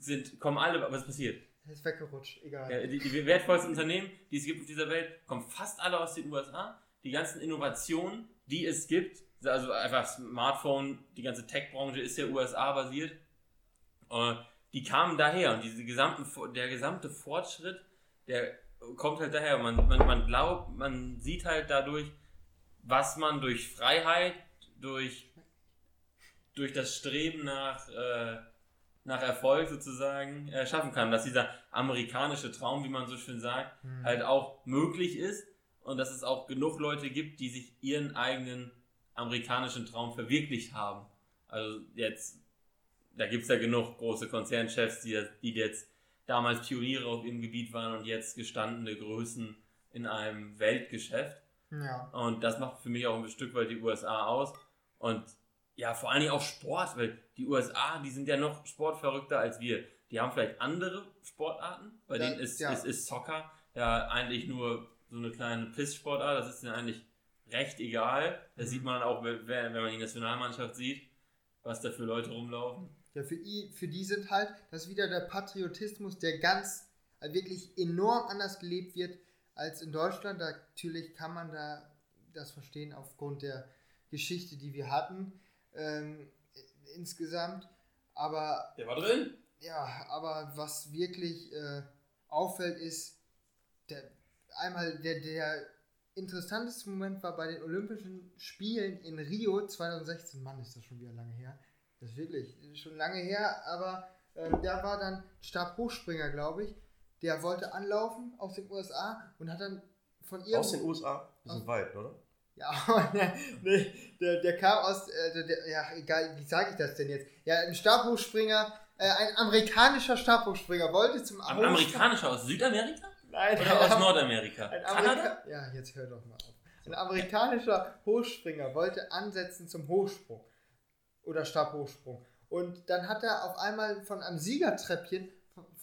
sind, kommen alle, was passiert? ist weggerutscht, egal. Ja, die, die wertvollsten Unternehmen, die es gibt auf dieser Welt, kommen fast alle aus den USA. Die ganzen Innovationen, die es gibt, also einfach Smartphone, die ganze Tech-Branche ist ja USA-basiert, äh, die kamen daher und diese gesamten, der gesamte Fortschritt, der kommt halt daher. Man, man, man glaubt, man sieht halt dadurch, was man durch Freiheit, durch, durch das Streben nach, äh, nach Erfolg sozusagen äh, schaffen kann. Dass dieser amerikanische Traum, wie man so schön sagt, Hm. halt auch möglich ist und dass es auch genug Leute gibt, die sich ihren eigenen amerikanischen Traum verwirklicht haben. Also jetzt, da gibt es ja genug große Konzernchefs, die, die jetzt damals Pioniere auf ihrem Gebiet waren und jetzt gestandene Größen in einem Weltgeschäft. Ja. Und das macht für mich auch ein Stück weit die USA aus. Und ja, vor allen Dingen auch Sport, weil die USA, die sind ja noch sportverrückter als wir. Die haben vielleicht andere Sportarten, bei denen ist, ja. ist, ist Soccer ja eigentlich nur so eine kleine Piss-Sportart. Das ist denen eigentlich recht egal. Das Mhm. sieht man auch, wenn, man die Nationalmannschaft sieht, was da für Leute rumlaufen. Ja, für, i, für die sind halt, das ist wieder der Patriotismus, der ganz äh, wirklich enorm anders gelebt wird als in Deutschland. Da, natürlich kann man da das verstehen aufgrund der Geschichte, die wir hatten ähm, insgesamt. Aber Der war drin. ja, aber was wirklich äh, auffällt, ist, der, einmal der, der interessanteste Moment war bei den Olympischen Spielen in Rio 2016. Mann, ist das schon wieder lange her. Das ist wirklich schon lange her, aber ähm, da war dann Stabhochspringer, glaube ich. Der wollte anlaufen aus den USA und hat dann von ihr. Aus den USA? Die sind Aus- weit, oder? Ja, nee, der, der kam aus, äh, der, ja, egal, wie sage ich das denn jetzt? Ja, ein Stabhochspringer, äh, ein amerikanischer Stabhochspringer wollte zum Am Hochsprung- amerikanischer aus Südamerika Nein, oder ein aus Am- Nordamerika? Ein Kanada? Ja, jetzt hör doch mal auf. Ein amerikanischer Hochspringer wollte ansetzen zum Hochsprung oder Stabhochsprung. Und dann hat er auf einmal von einem Siegertreppchen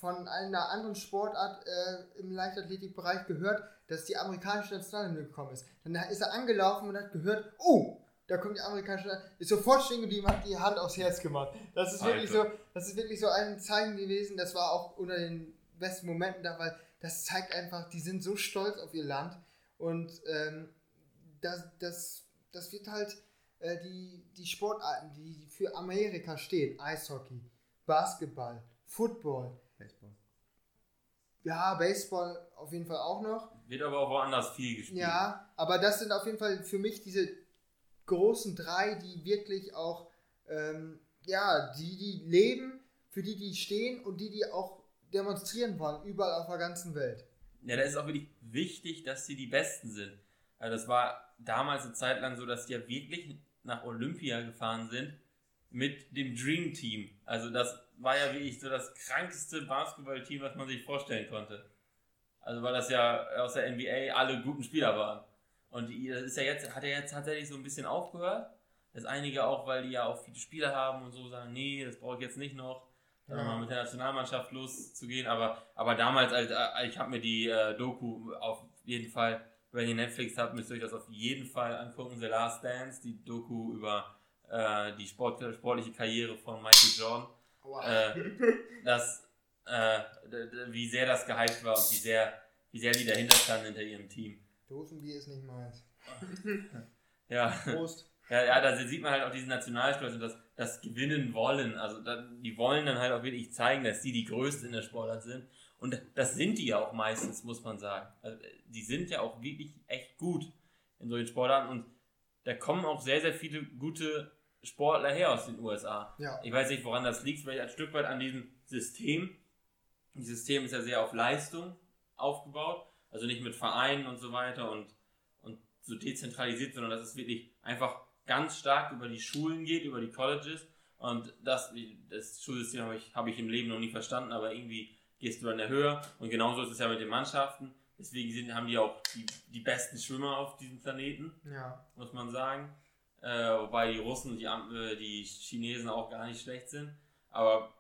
von einer anderen Sportart äh, im Leichtathletikbereich gehört, dass die amerikanische Nationalhymne gekommen ist. Dann ist er angelaufen und hat gehört, oh, da kommt die amerikanische Nationalhymne. Ist sofort stehen geblieben, hat die Hand aufs Herz gemacht. Das ist wirklich so, das ist wirklich so ein Zeichen gewesen. Das war auch unter den besten Momenten da, weil das zeigt einfach, die sind so stolz auf ihr Land und ähm, das, das, das wird halt äh, die, die Sportarten, die für Amerika stehen, Eishockey, Basketball, Football, Baseball. ja, Baseball auf jeden Fall auch noch. Wird aber auch woanders viel gespielt. Ja, aber das sind auf jeden Fall für mich diese großen drei, die wirklich auch, ähm, ja, die, die leben, für die, die stehen und die, die auch demonstrieren wollen, überall auf der ganzen Welt. Ja, da ist auch wirklich wichtig, dass sie die Besten sind. Also das war damals eine Zeit lang so, dass die ja wirklich nach Olympia gefahren sind mit dem Dream Team. Also das war ja wirklich so das krankste Basketballteam, was man sich vorstellen konnte. Also weil das ja aus der NBA alle guten Spieler waren. Und die, das ist ja jetzt, hat ja jetzt tatsächlich so ein bisschen aufgehört. Das einige auch, weil die ja auch viele Spieler haben und so sagen, nee, das brauche ich jetzt nicht noch. Dann Ja. nochmal mit der Nationalmannschaft loszugehen. Aber, aber damals, als, äh, ich habe mir die äh, Doku auf jeden Fall, wenn ihr Netflix habt, müsst ihr euch das auf jeden Fall angucken. The Last Dance, die Doku über äh, die Sport, sportliche Karriere von Michael Jordan. Äh, das, äh, d- d- wie sehr das gehypt war und wie sehr, wie sehr die dahinter standen hinter ihrem Team. Dosenbier ist nicht meins. Ja. Prost. Ja, ja, da sieht man halt auch diesen Nationalstolz und das, das Gewinnen wollen. Also da, die wollen dann halt auch wirklich zeigen, dass die die Größten in der Sportart sind. Und das sind die ja auch meistens, muss man sagen. Also, die sind ja auch wirklich echt gut in solchen Sportarten und da kommen auch sehr, sehr viele gute Sportler her aus den USA. Ja. Ich weiß nicht, woran das liegt, vielleicht ein Stück weit an diesem System. Das System ist ja sehr auf Leistung aufgebaut, also nicht mit Vereinen und so weiter und, und so dezentralisiert, sondern dass es wirklich einfach ganz stark über die Schulen geht, über die Colleges Und das, das Schulsystem habe ich, hab ich im Leben noch nie verstanden, aber irgendwie gehst du an der Höhe. Und genauso ist es ja mit den Mannschaften. Deswegen sind, haben die auch die, die besten Schwimmer auf diesem Planeten, Ja. muss man sagen. Äh, wobei die Russen und die, äh, die Chinesen auch gar nicht schlecht sind. Aber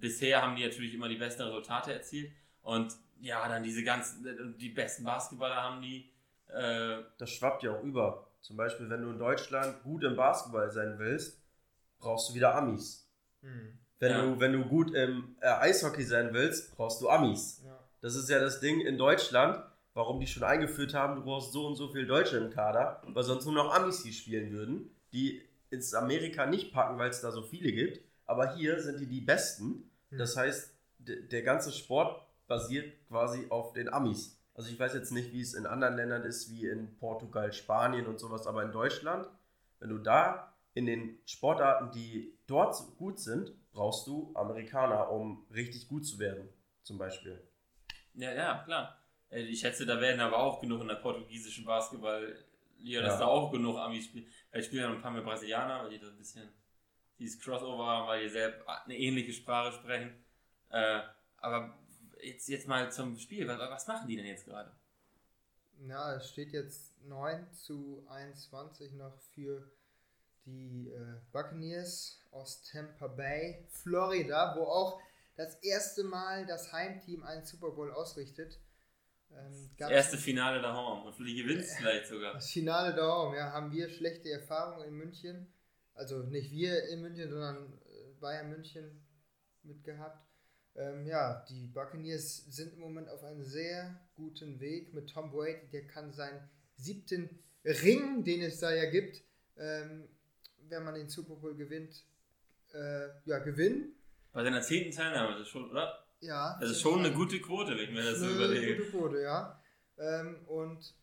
bisher haben die natürlich immer die besten Resultate erzielt. Und ja, dann diese ganzen, die besten Basketballer haben die. Äh, Das schwappt ja auch über. Zum Beispiel, wenn du in Deutschland gut im Basketball sein willst, brauchst du wieder Amis. Hm. Wenn, Ja. du, wenn du gut im äh, Eishockey sein willst, brauchst du Amis. Ja. Das ist ja das Ding in Deutschland, warum die schon eingeführt haben, du brauchst so und so viel Deutsche im Kader, weil sonst nur noch Amis hier spielen würden, die ins Amerika nicht packen, weil es da so viele gibt. Aber hier sind die die Besten. Hm. Das heißt, der ganze Sport basiert quasi auf den Amis. Also ich weiß jetzt nicht, wie es in anderen Ländern ist, wie in Portugal, Spanien und sowas, aber in Deutschland, wenn du da in den Sportarten, die dort gut sind, brauchst du Amerikaner, um richtig gut zu werden, zum Beispiel. ja, ja, klar. Äh, Ich schätze, da werden aber auch genug in der portugiesischen Basketball-Liga, dass Ja. da auch genug Amis spielen. Vielleicht spielen ja noch ein paar mehr Brasilianer, weil die da ein bisschen dieses Crossover haben, weil die selbst eine ähnliche Sprache sprechen. Äh, aber jetzt, jetzt mal zum Spiel. Was, was machen die denn jetzt gerade? Ja, es steht jetzt 9 zu 21 noch für die äh, Buccaneers aus Tampa Bay, Florida, wo auch das erste Mal das Heimteam einen Super Bowl ausrichtet. Ähm, Das erste Finale da Home. Und die gewinnt vielleicht sogar. Das Finale da oben, ja, haben wir schlechte Erfahrungen in München. Also nicht wir in München, sondern äh, Bayern München mitgehabt. Ähm, ja, die Buccaneers sind im Moment auf einem sehr guten Weg mit Tom Brady. Der kann seinen siebten Ring, den es da ja gibt, ähm, wenn man den Super Bowl gewinnt, äh, ja, gewinnen. Bei seiner zehnten Teilnahme, das ist schon, oder? Ja, Das ist schon eine gute Quote, wenn ich mir das so eine überlege. gute Quote, ja. Ähm, und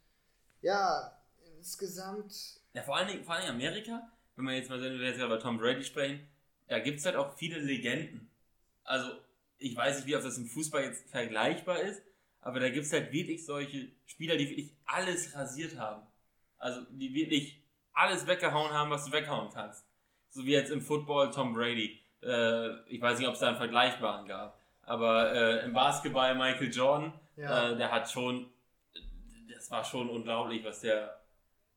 ja, insgesamt Ja, vor allen Dingen, vor allen Dingen Amerika, wenn wir jetzt mal wenn wir jetzt bei Tom Brady sprechen, da gibt es halt auch viele Legenden. Also, ich weiß nicht, wie oft das im Fußball jetzt vergleichbar ist, aber da gibt es halt wirklich solche Spieler, die wirklich alles rasiert haben. Also, die wirklich alles weggehauen haben, was du weghauen kannst. So wie jetzt im Football Tom Brady. Äh, ich weiß nicht, ob es da einen vergleichbaren gab. Aber äh, im Basketball Michael Jordan, Ja. äh, der hat schon, das war schon unglaublich, was der,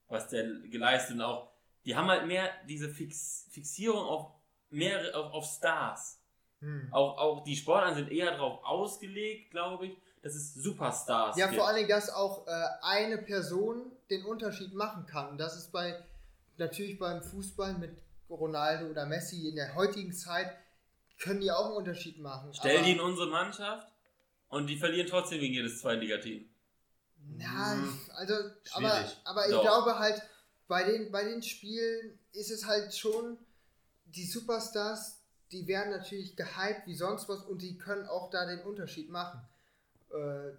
was der geleistet und auch, die haben halt mehr diese Fix, Fixierung auf mehr auf, auf Stars. hm. Auch, auch die Sportarten sind eher darauf ausgelegt, glaube ich, dass es Superstars Ja, gibt. vor allen Dingen, dass auch äh, eine Person den Unterschied machen kann. Das ist bei natürlich beim Fußball mit Ronaldo oder Messi in der heutigen Zeit können die auch einen Unterschied machen. Stell Aber- die in unsere Mannschaft und die verlieren trotzdem gegen jedes Zweitligateam. Na, Hm, also, aber, schwierig. aber ich Doch. glaube halt, bei den, bei den Spielen ist es halt schon, die Superstars, die werden natürlich gehypt wie sonst was und die können auch da den Unterschied machen. Äh,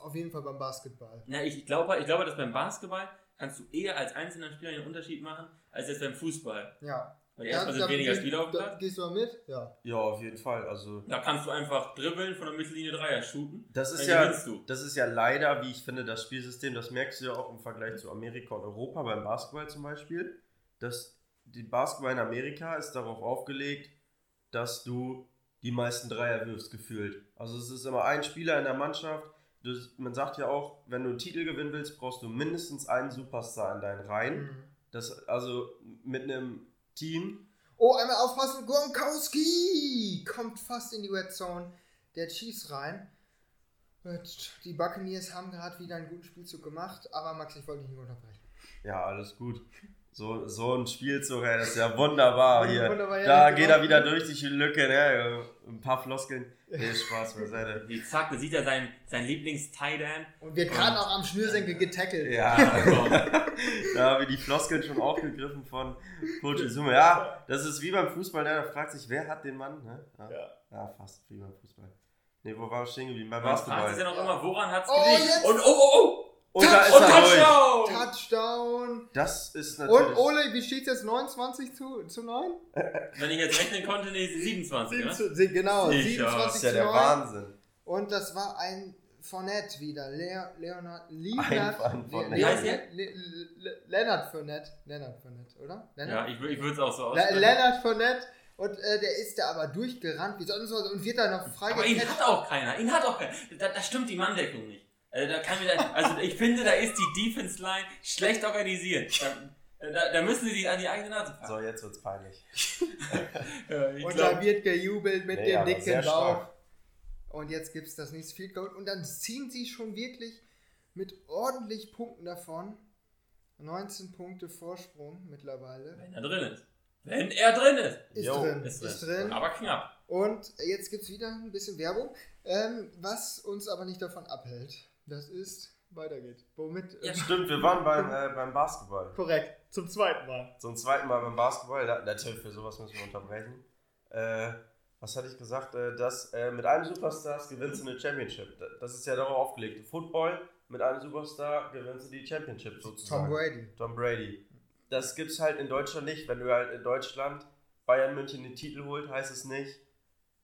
auf jeden Fall beim Basketball. Na, ich glaube, ich glaube, dass beim Basketball kannst du eher als einzelner Spieler den Unterschied machen, als jetzt beim Fußball. Ja. Weil erstmal sind weniger Spieler auf dem Platz. Gehst du mal mit? Ja. Ja, auf jeden Fall. Also Da kannst du einfach dribbeln, von der Mittellinie Dreier shooten. das ist Dann ja, du. das ist ja leider, wie ich finde, das Spielsystem. Das merkst du ja auch im Vergleich zu Amerika und Europa beim Basketball zum Beispiel. Dass die Basketball in Amerika ist darauf aufgelegt, dass du die meisten Dreier wirfst gefühlt. Also es ist immer ein Spieler in der Mannschaft. Das, man sagt ja auch, wenn du einen Titel gewinnen willst, brauchst du mindestens einen Superstar in deinen Reihen. Mhm. Das also mit einem Team Oh, einmal aufpassen. Gronkowski kommt fast in die Red Zone der Chiefs rein. Die Buccaneers haben gerade wieder einen guten Spielzug gemacht, aber Max, ich wollte dich nicht unterbrechen. Ja, alles gut. So, so ein Spielzug, ey, das ist ja wunderbar hier. Wunderbar, ja, da ja, geht er wieder durch die Lücke, ne? Ein paar Floskeln. Nee, Spaß beiseite. Die zack, da sieht er sein, sein Lieblings-Tight-End. Und wird gerade auch am Schnürsenkel getackelt. Ja, da haben wir die Floskeln schon aufgegriffen von Coach Izume. Ja, das ist wie beim Fußball, ne? Da fragt sich, wer hat den Mann? Ne? Ja. ja, fast wie beim Fußball. Ne, wo war ich stehen geblieben? Beim fragt sich ja Basketball. noch immer, woran hat's Oh, gelegen? jetzt- Und oh, oh, Und da ist! Und er durch. Touchdown! Touchdown. Das ist Und natürlich. Ole, wie steht es jetzt? 29 zu, zu 9? Wenn ich jetzt rechnen konnte, nee, 27, Sieben oder? zu, sie- genau, Sicher. 27 Das ist ja zu der 9. Wahnsinn. Und das war ein Fournette wieder. Le Leonard, Leonard, ein. Wie heißt Le Le Le Leonard Fournette. Leonard Fournette, oder? Ja, Leonard, ich, wür- ich würde es auch so aussprechen. Leonard Fournette Und äh, der ist da aber durchgerannt wie sonst was und wird da noch frei Aber ihn hat auch keiner. Ihn hat auch keiner. Da, da stimmt die Manndeckung nicht. Also, da kann wieder, also ich finde, da ist die Defense Line schlecht organisiert. Da, da, da müssen sie sich an die eigene Nase packen. So, jetzt wird's peinlich. Ja, Und glaub- da wird gejubelt mit Nee, dem dicken Bauch. Und jetzt gibt es das nächste Field Goal. Und dann ziehen sie schon wirklich mit ordentlich Punkten davon. 19 Punkte Vorsprung mittlerweile. Wenn er drin ist. Wenn er drin ist. Ist Jo, drin. Ist Ist, drin. drin. Aber knapp. Und jetzt gibt es wieder ein bisschen Werbung. Ähm, was uns aber nicht davon abhält. Das ist, weiter geht. Womit? Ja. ähm, Stimmt, wir waren beim, äh, beim Basketball. korrekt. Zum zweiten Mal. Zum zweiten Mal beim Basketball. Da, natürlich, für sowas müssen wir unterbrechen. Äh, was hatte ich gesagt? Äh, dass äh, mit einem Superstar gewinnst du eine Championship. Das ist ja darauf aufgelegt. Football, mit einem Superstar gewinnst du die Championship sozusagen. Tom Brady. Tom Brady. Das gibt's halt in Deutschland nicht. Wenn du halt in Deutschland Bayern München den Titel holt, heißt es nicht,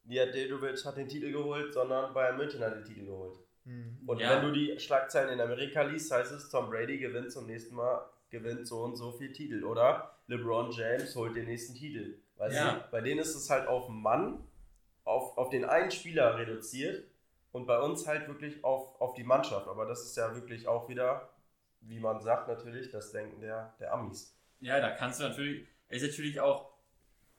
Diadedovic hat den Titel geholt, sondern Bayern München hat den Titel geholt. Hm. Und Ja. wenn du die Schlagzeilen in Amerika liest, heißt es, Tom Brady gewinnt zum nächsten Mal, gewinnt so und so viel Titel. Oder LeBron James holt den nächsten Titel. Weißt Ja. du, bei denen ist es halt auf den Mann, auf, auf den einen Spieler reduziert und bei uns halt wirklich auf, auf die Mannschaft. Aber das ist ja wirklich auch wieder, wie man sagt, natürlich das Denken der, der Amis. Ja, da kannst du natürlich, ist natürlich auch,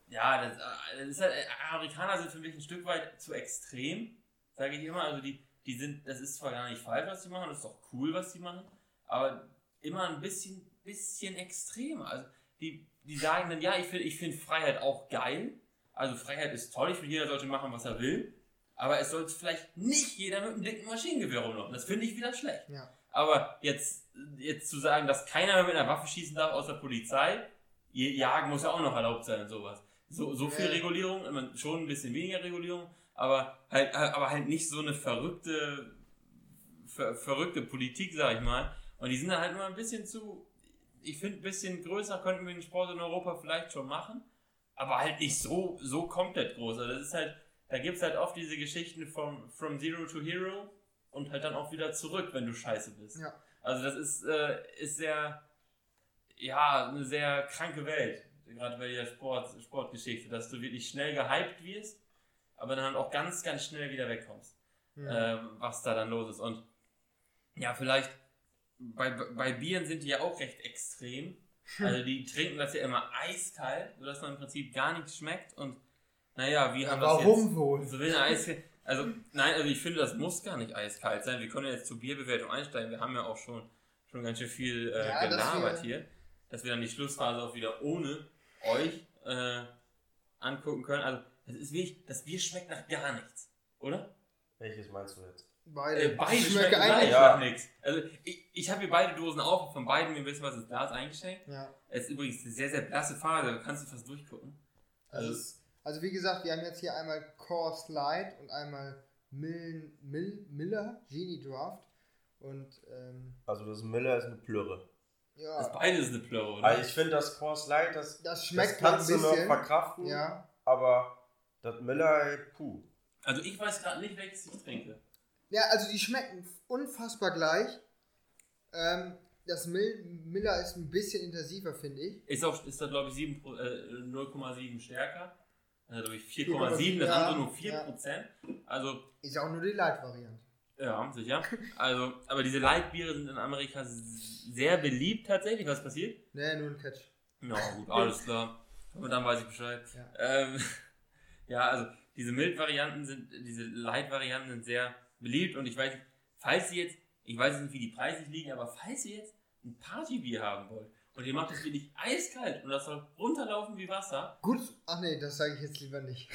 ja, das, äh, das ist halt, äh, Amerikaner sind für mich ein Stück weit zu extrem, sage ich immer. Also die, die sind, das ist zwar gar nicht falsch, was sie machen, das ist auch cool, was sie machen, aber immer ein bisschen, bisschen extremer. Also die, die sagen dann, ja, ich finde ich find Freiheit auch geil. Also Freiheit ist toll, ich finde, jeder sollte machen, was er will. Aber es sollte vielleicht nicht jeder mit einem dicken Maschinengewehr rumlaufen. Das finde ich wieder schlecht. Ja. Aber jetzt, jetzt zu sagen, dass keiner mehr mit einer Waffe schießen darf außer Polizei, jagen muss ja auch noch erlaubt sein und sowas. So, so viel. Regulierung, schon ein bisschen weniger Regulierung, aber halt, aber halt nicht so eine verrückte, ver, verrückte Politik, sag ich mal. Und die sind dann halt immer ein bisschen zu, ich finde, ein bisschen größer könnten wir den Sport in Europa vielleicht schon machen, aber halt nicht so, so komplett groß. Also das ist halt, da gibt es halt oft diese Geschichten vom From Zero to Hero und halt dann auch wieder zurück, wenn du scheiße bist. Ja. Also das ist, äh, ist sehr, ja, eine sehr kranke Welt, gerade bei der Sport, Sportgeschichte, dass du wirklich schnell gehypt wirst, aber dann halt auch ganz, ganz schnell wieder wegkommst, Hm. ähm, was da dann los ist. Und ja, vielleicht, bei, bei Bieren sind die ja auch recht extrem. Also die trinken das ja immer eiskalt, sodass man im Prinzip gar nichts schmeckt und naja, wir haben das jetzt... Warum wohl? So will eine Eiskalt. Also, nein, also ich finde, das muss gar nicht eiskalt sein. Wir können jetzt zur Bierbewertung einsteigen. Wir haben ja auch schon, schon ganz schön viel äh, Ja, dass gelabert wir- hier. Dass wir dann die Schlussphase auch wieder ohne euch äh, angucken können. Also, das ist wirklich, das Bier schmeckt nach gar nichts. Oder? Welches meinst du jetzt? Beide. Äh, beide Schmecke schmecken eigentlich. gleich Ja. nach nichts. Also, ich, ich habe hier beide Dosen auf. Von beiden mir ein bisschen was ins Glas eingeschenkt. Ja. Es ist übrigens eine sehr, sehr blasse Farbe. Da kannst du fast durchgucken. Also, Also, also wie gesagt, wir haben jetzt hier einmal Coors Light und einmal Mil, Mil, Miller Genie Draft. Und ähm, Also das Miller ist eine Plürre. ja, das beides ist eine Plörre, oder? Also ich finde das Coors Light, das, das schmeckt das kannst ein du noch bisschen. verkraften, Ja. aber das Miller, ey, puh. Also, ich weiß gerade nicht, welches ich trinke. ja, also die schmecken unfassbar gleich. Ähm, das Mil, Miller ist ein bisschen intensiver, finde ich. Ist, auch, ist da, glaube ich, 7 Pro- äh, 0,7 stärker. Also, glaube ich, 4,7. 4,7, Das ja, andere nur 4%. ja. Also, Ist auch nur die Light-Variante. ja, sicher. Also, aber diese Lightbiere sind in Amerika sehr beliebt tatsächlich. Was passiert? Ne, nur ein Catch. Ja, gut, alles klar. Und dann weiß ich Bescheid. Ja. Ähm, ja, also diese Mild-Varianten sind, diese Light-Varianten sind sehr beliebt und ich weiß nicht, falls ihr jetzt, ich weiß nicht, wie die preislich liegen, aber falls ihr jetzt ein Partybier haben wollt und ihr macht es wirklich eiskalt und das soll runterlaufen wie Wasser, Gut, ach nee, das sage ich jetzt lieber nicht.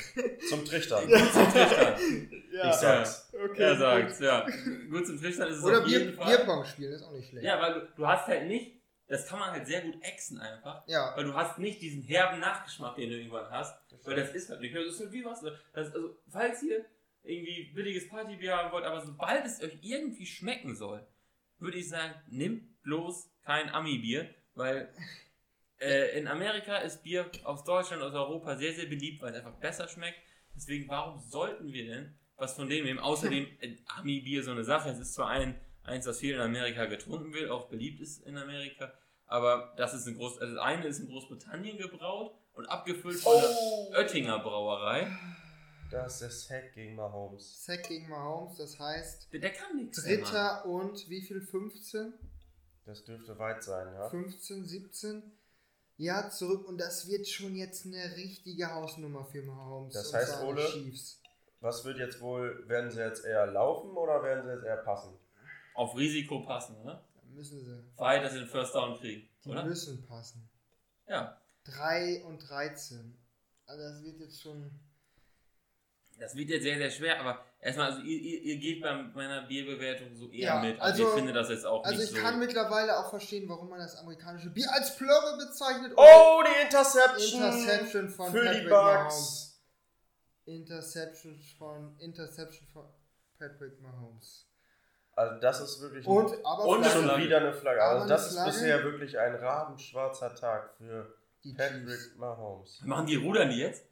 Zum Trichtern. zum Trichtern. Ich sag's. okay. Er sagt, ja. Gut zum Trichtern ist es Oder auf jeden Bier, Fall. Bierpong spielen ist auch nicht schlecht. Ja, weil du, du hast halt nicht, das kann man halt sehr gut exen einfach. Ja. Weil du hast nicht diesen herben Nachgeschmack, den du irgendwann hast. Weil das ist halt nicht mehr, das ist halt wie was. Das, also, falls ihr irgendwie billiges Partybier haben wollt, aber sobald es euch irgendwie schmecken soll, würde ich sagen, nimmt bloß kein Ami-Bier, weil äh, in Amerika ist Bier aus Deutschland, aus Europa sehr, sehr beliebt, weil es einfach besser schmeckt. Deswegen, warum sollten wir denn was von dem nehmen? Außerdem, äh, Ami-Bier so eine Sache, es ist zwar ein, eins, was viel in Amerika getrunken wird, auch beliebt ist in Amerika, aber das ist ein groß, also das eine ist in Großbritannien gebraut und abgefüllt von Oh. der Oettinger Brauerei. Das ist Sack gegen Mahomes. Sack gegen Mahomes, das heißt Der, der kann nichts. der Mann. Dritter und wie viel? 15? Das dürfte weit sein, ja. 15, 17? Ja, zurück und das wird schon jetzt eine richtige Hausnummer für Mahomes. Das heißt, Ole? Chiefs. Was wird jetzt wohl, werden sie jetzt eher laufen oder werden sie jetzt eher passen? Auf Risiko passen, oder? Müssen sie. Weil dass sie den First Down kriegen, Die oder? müssen passen. Ja. 3 und 13. Also das wird jetzt schon. Das wird jetzt sehr, sehr schwer, aber erstmal, also ihr, ihr, ihr geht bei meiner Bierbewertung so eher Ja, mit. Also, also- ich finde das jetzt auch Also nicht ich so. kann mittlerweile auch verstehen, warum man das amerikanische Bier als Plörre bezeichnet. Oh, die Interception! Interception von für die Patrick Mahomes. Interception von Interception von Patrick Mahomes. Also das ist wirklich ein- Und aber Und schon wieder eine Flagge. Also eine das ist Flagge. bisher wirklich ein rabenschwarzer Tag für die Chiefs. Patrick Mahomes. Machen die Rudern die jetzt?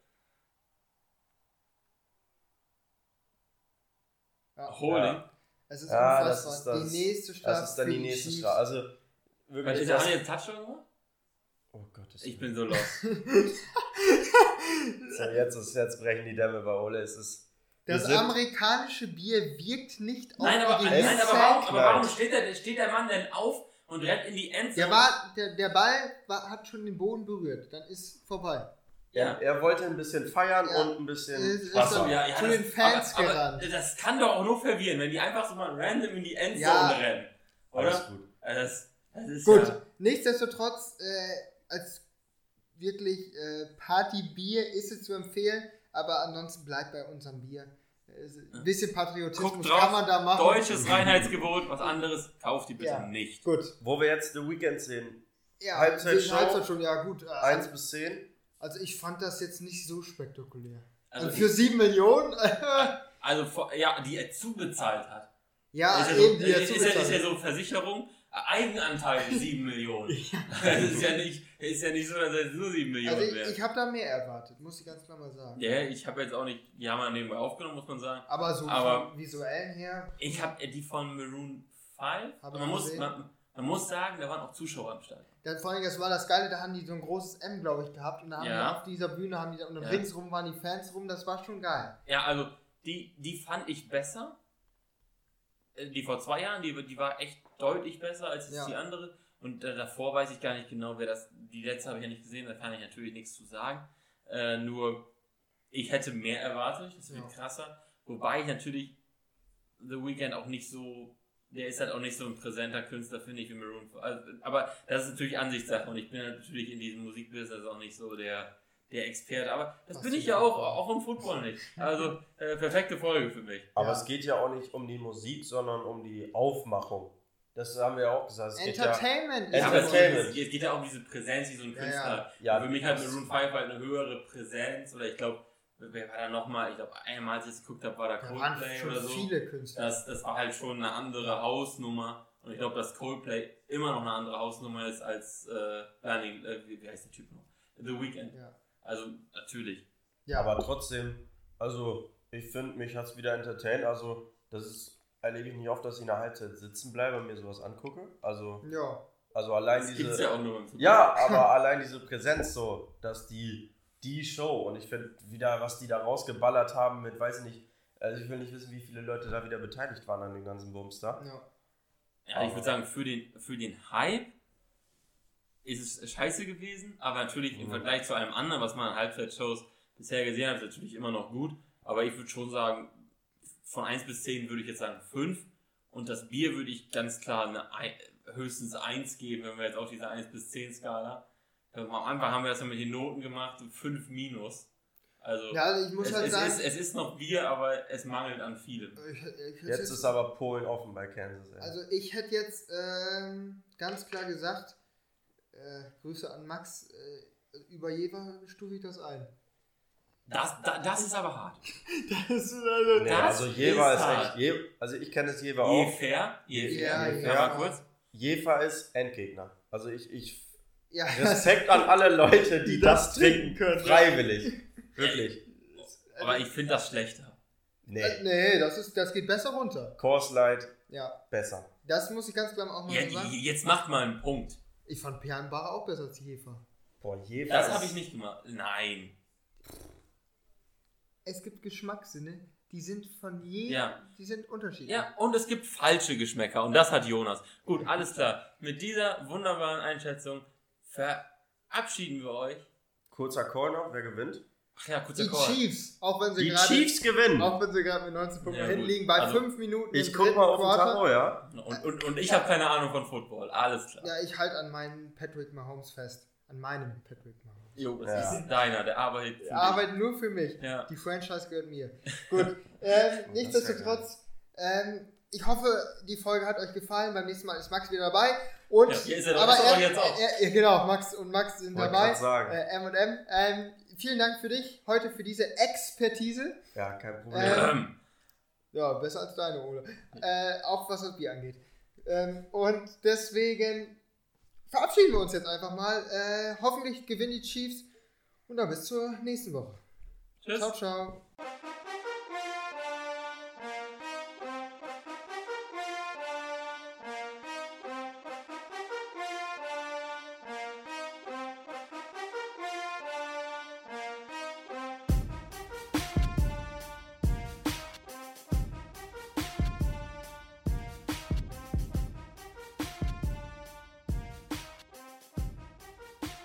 Ja. Holding? Ja. Es ist Ja, das unfassbar. ist das- die nächste Strafe. Das ist dann die nächste Chiefs. Strafe. Also wirklich ist das, Hand jetzt Touchdown gemacht? Oh Gottes Ich bin so lost. So, jetzt, ist, jetzt brechen die Dämme bei Ole. Es ist, Das sind- amerikanische Bier wirkt nicht auf Nein, aber, die nein, aber, warum, aber warum steht der, steht der Mann denn auf und rennt in die Endzone? Der, war, der, der Ball war, hat schon den Boden berührt. Dann ist vorbei. Ja. er, wollte ein bisschen feiern Ja. und ein bisschen. Ist- ist so, dann ja, ja, zu das, den Fans aber, gerannt. Aber das kann doch auch nur verwirren, wenn die einfach so mal random in die Endzone Ja. rennen. Alles Oder? gut. Also Das, das ist Gut, ja. nichtsdestotrotz, äh, als wirklich äh, Partybier ist es zu empfehlen, aber ansonsten bleibt bei unserem Bier. Ein bisschen Patriotismus Guckt drauf, kann man da machen. Deutsches Reinheitsgebot, was anderes kauft die bitte Ja. nicht. Gut. Wo wir jetzt The Weekend sehen. Ja, Halbzeitshow. Halbzeit schon, ja gut. Äh, 1 bis 10. Also ich fand das jetzt nicht so spektakulär. Also, Also für 7 Millionen? also vor- ja, die er zubezahlt hat. ja, ist, ja eben, so, die ist, dazu ist, ja, ist ja so Eigenanteil Eigenanteile 7 Millionen. Das ist ja nicht, ist ja nicht so, dass es nur 7 Millionen Also ich, wären. ich habe da mehr erwartet, muss ich ganz klar mal sagen. Ja, ich habe jetzt auch nicht, die haben wir nebenbei aufgenommen, muss man sagen. Aber so Aber- vom visuellen her, Ich habe die von Maroon 5. Hab man, muss, man, man muss sagen, da waren auch Zuschauer am Start. dann, vor allem, das war das Geile, da haben die so ein großes M, glaube ich, gehabt und da haben Ja. die auf dieser Bühne, haben die da, und Ja. ringsrum waren die Fans rum, das war schon geil. Ja, also die, die fand ich besser. Äh, Die vor zwei Jahren, die, die war echt deutlich besser als Ja. die andere. Und äh, davor weiß ich gar nicht genau, wer das. Die letzte habe ich ja nicht gesehen, da kann ich natürlich nichts zu sagen. Äh, nur, ich hätte mehr erwartet, das wird Ja. krasser. Wobei ich natürlich The Weeknd auch nicht so. Der ist halt auch nicht so ein präsenter Künstler, finde ich, wie Maroon 5. Also, aber das ist natürlich Ansichtssache und ich bin natürlich in diesem Musikbusiness auch nicht so der, der Experte. Aber das Was bin ich ja auch, auch im Football nicht. Also, äh, perfekte Folge für mich. Aber Ja. es geht ja auch nicht um die Musik, sondern um die Aufmachung. Das haben wir ja auch gesagt. Es geht ja, Entertainment Ja, das. es Entertainment. geht, es geht ja auch um diese Präsenz, wie so ein Ja, Künstler. ja. Für mich hat Maroon 5 halt eine höhere Präsenz. Oder ich glaube, wer war da nochmal? Ich glaube, einmal, als ich es geguckt habe, war da Da waren Coldplay schon oder so. viele Künstler. Das, das war halt schon eine andere Hausnummer. Und ich glaube, dass Coldplay immer noch eine andere Hausnummer ist als äh, Bernie, äh, wie, wie heißt der Typ noch? The Weeknd. Ja. Also natürlich. Ja, Aber trotzdem, also ich finde, mich hat es wieder entertained. Also das ist, erlebe ich nicht oft, dass ich in der Halbzeit sitzen bleibe und mir sowas angucke. Also, ja. also allein Das diese. ja auch nur. Ja, aber allein diese Präsenz so, dass die, die Show und ich finde wieder, was die da rausgeballert haben mit, weiß ich nicht, also ich will nicht wissen, wie viele Leute da wieder beteiligt waren an dem ganzen Bums da. ja. Ja, ich würde sagen, für den, für den Hype ist es scheiße gewesen, aber natürlich im Mhm. Vergleich zu einem anderen, was man an Halbzeitshows bisher gesehen hat, ist natürlich immer noch gut. Aber ich würde schon sagen, von 1 bis 10 würde ich jetzt sagen 5. Und das Bier würde ich ganz klar eine, Ei- höchstens 1 geben, wenn wir jetzt auf diese 1 bis 10 Skala. Also am Anfang haben wir das ja mit den Noten gemacht, 5 minus. Also ja, also ich muss es, halt es, sagen, ist, es ist noch Bier, aber es mangelt an vielem. ich, ich, Jetzt ist aber Polen offen bei Kansas. Ey. Also ich hätte jetzt ähm, ganz klar gesagt, äh, Grüße an Max, äh, über Jever stufe ich das ein. Das, da, das ist aber hart. Das ist also nee, das also Jever ist ist hart. echt, Je, also ich kenne es Jever Je auch. fair, je Je fair. fair, Je je fair. fair. Mal kurz. Jever ist Endgegner. Also ich, ich ja, Respekt an alle Leute, die, Die das das trinken können. Freiwillig. Wirklich. Aber ich finde das schlechter. Nee. Äh, nee, das, ist, das geht besser runter. Course Light Ja, besser. das muss ich ganz klar auch mal Ja, sagen. jetzt macht mal einen Punkt. Ich fand Perlenbacher auch besser als Jefer. Boah, Jefer. Das habe ich nicht gemacht. Nein. Es gibt Geschmackssinne, die sind von jedem, Ja. die sind unterschiedlich. Ja, und es gibt falsche Geschmäcker und das hat Jonas. Gut, alles klar. Mit dieser wunderbaren Einschätzung verabschieden wir euch. Kurzer Call noch, wer gewinnt? Ach ja, kurzer Die Call. Chiefs, auch wenn sie Die gerade Chiefs gewinnen. auch wenn sie gerade mit 19 Punkten Ja, hinten gut. liegen, bei Also, 5 Minuten Ich im guck dritten mal auf den Quarter. Tacho, ja. Und, und, und ich habe keine Ahnung von Football. Alles klar. Ja, ich halte an meinem Patrick Mahomes fest. An meinem Patrick Mahomes. Jo, das Ja. ist deiner, der arbeitet. für Ich dich. arbeite nur für mich. Ja. Die Franchise gehört mir. Gut, ähm, nichtsdestotrotz, ähm, ich hoffe, die Folge hat euch gefallen. Beim nächsten Mal ist Max wieder dabei. Und, Ja, hier ist er aber er jetzt auch. Er, er, genau, Max und Max sind Wollte dabei. sagen. Äh, M&M. Ähm, vielen Dank für dich heute für diese Expertise. Ja, kein Problem. Ähm, Ähm, Ja, besser als deine, Ole. Äh, auch was das Bier angeht. Ähm, und deswegen verabschieden wir uns jetzt einfach mal. Äh, hoffentlich gewinnen die Chiefs. Und dann bis zur nächsten Woche. tschüss. Ciao, ciao.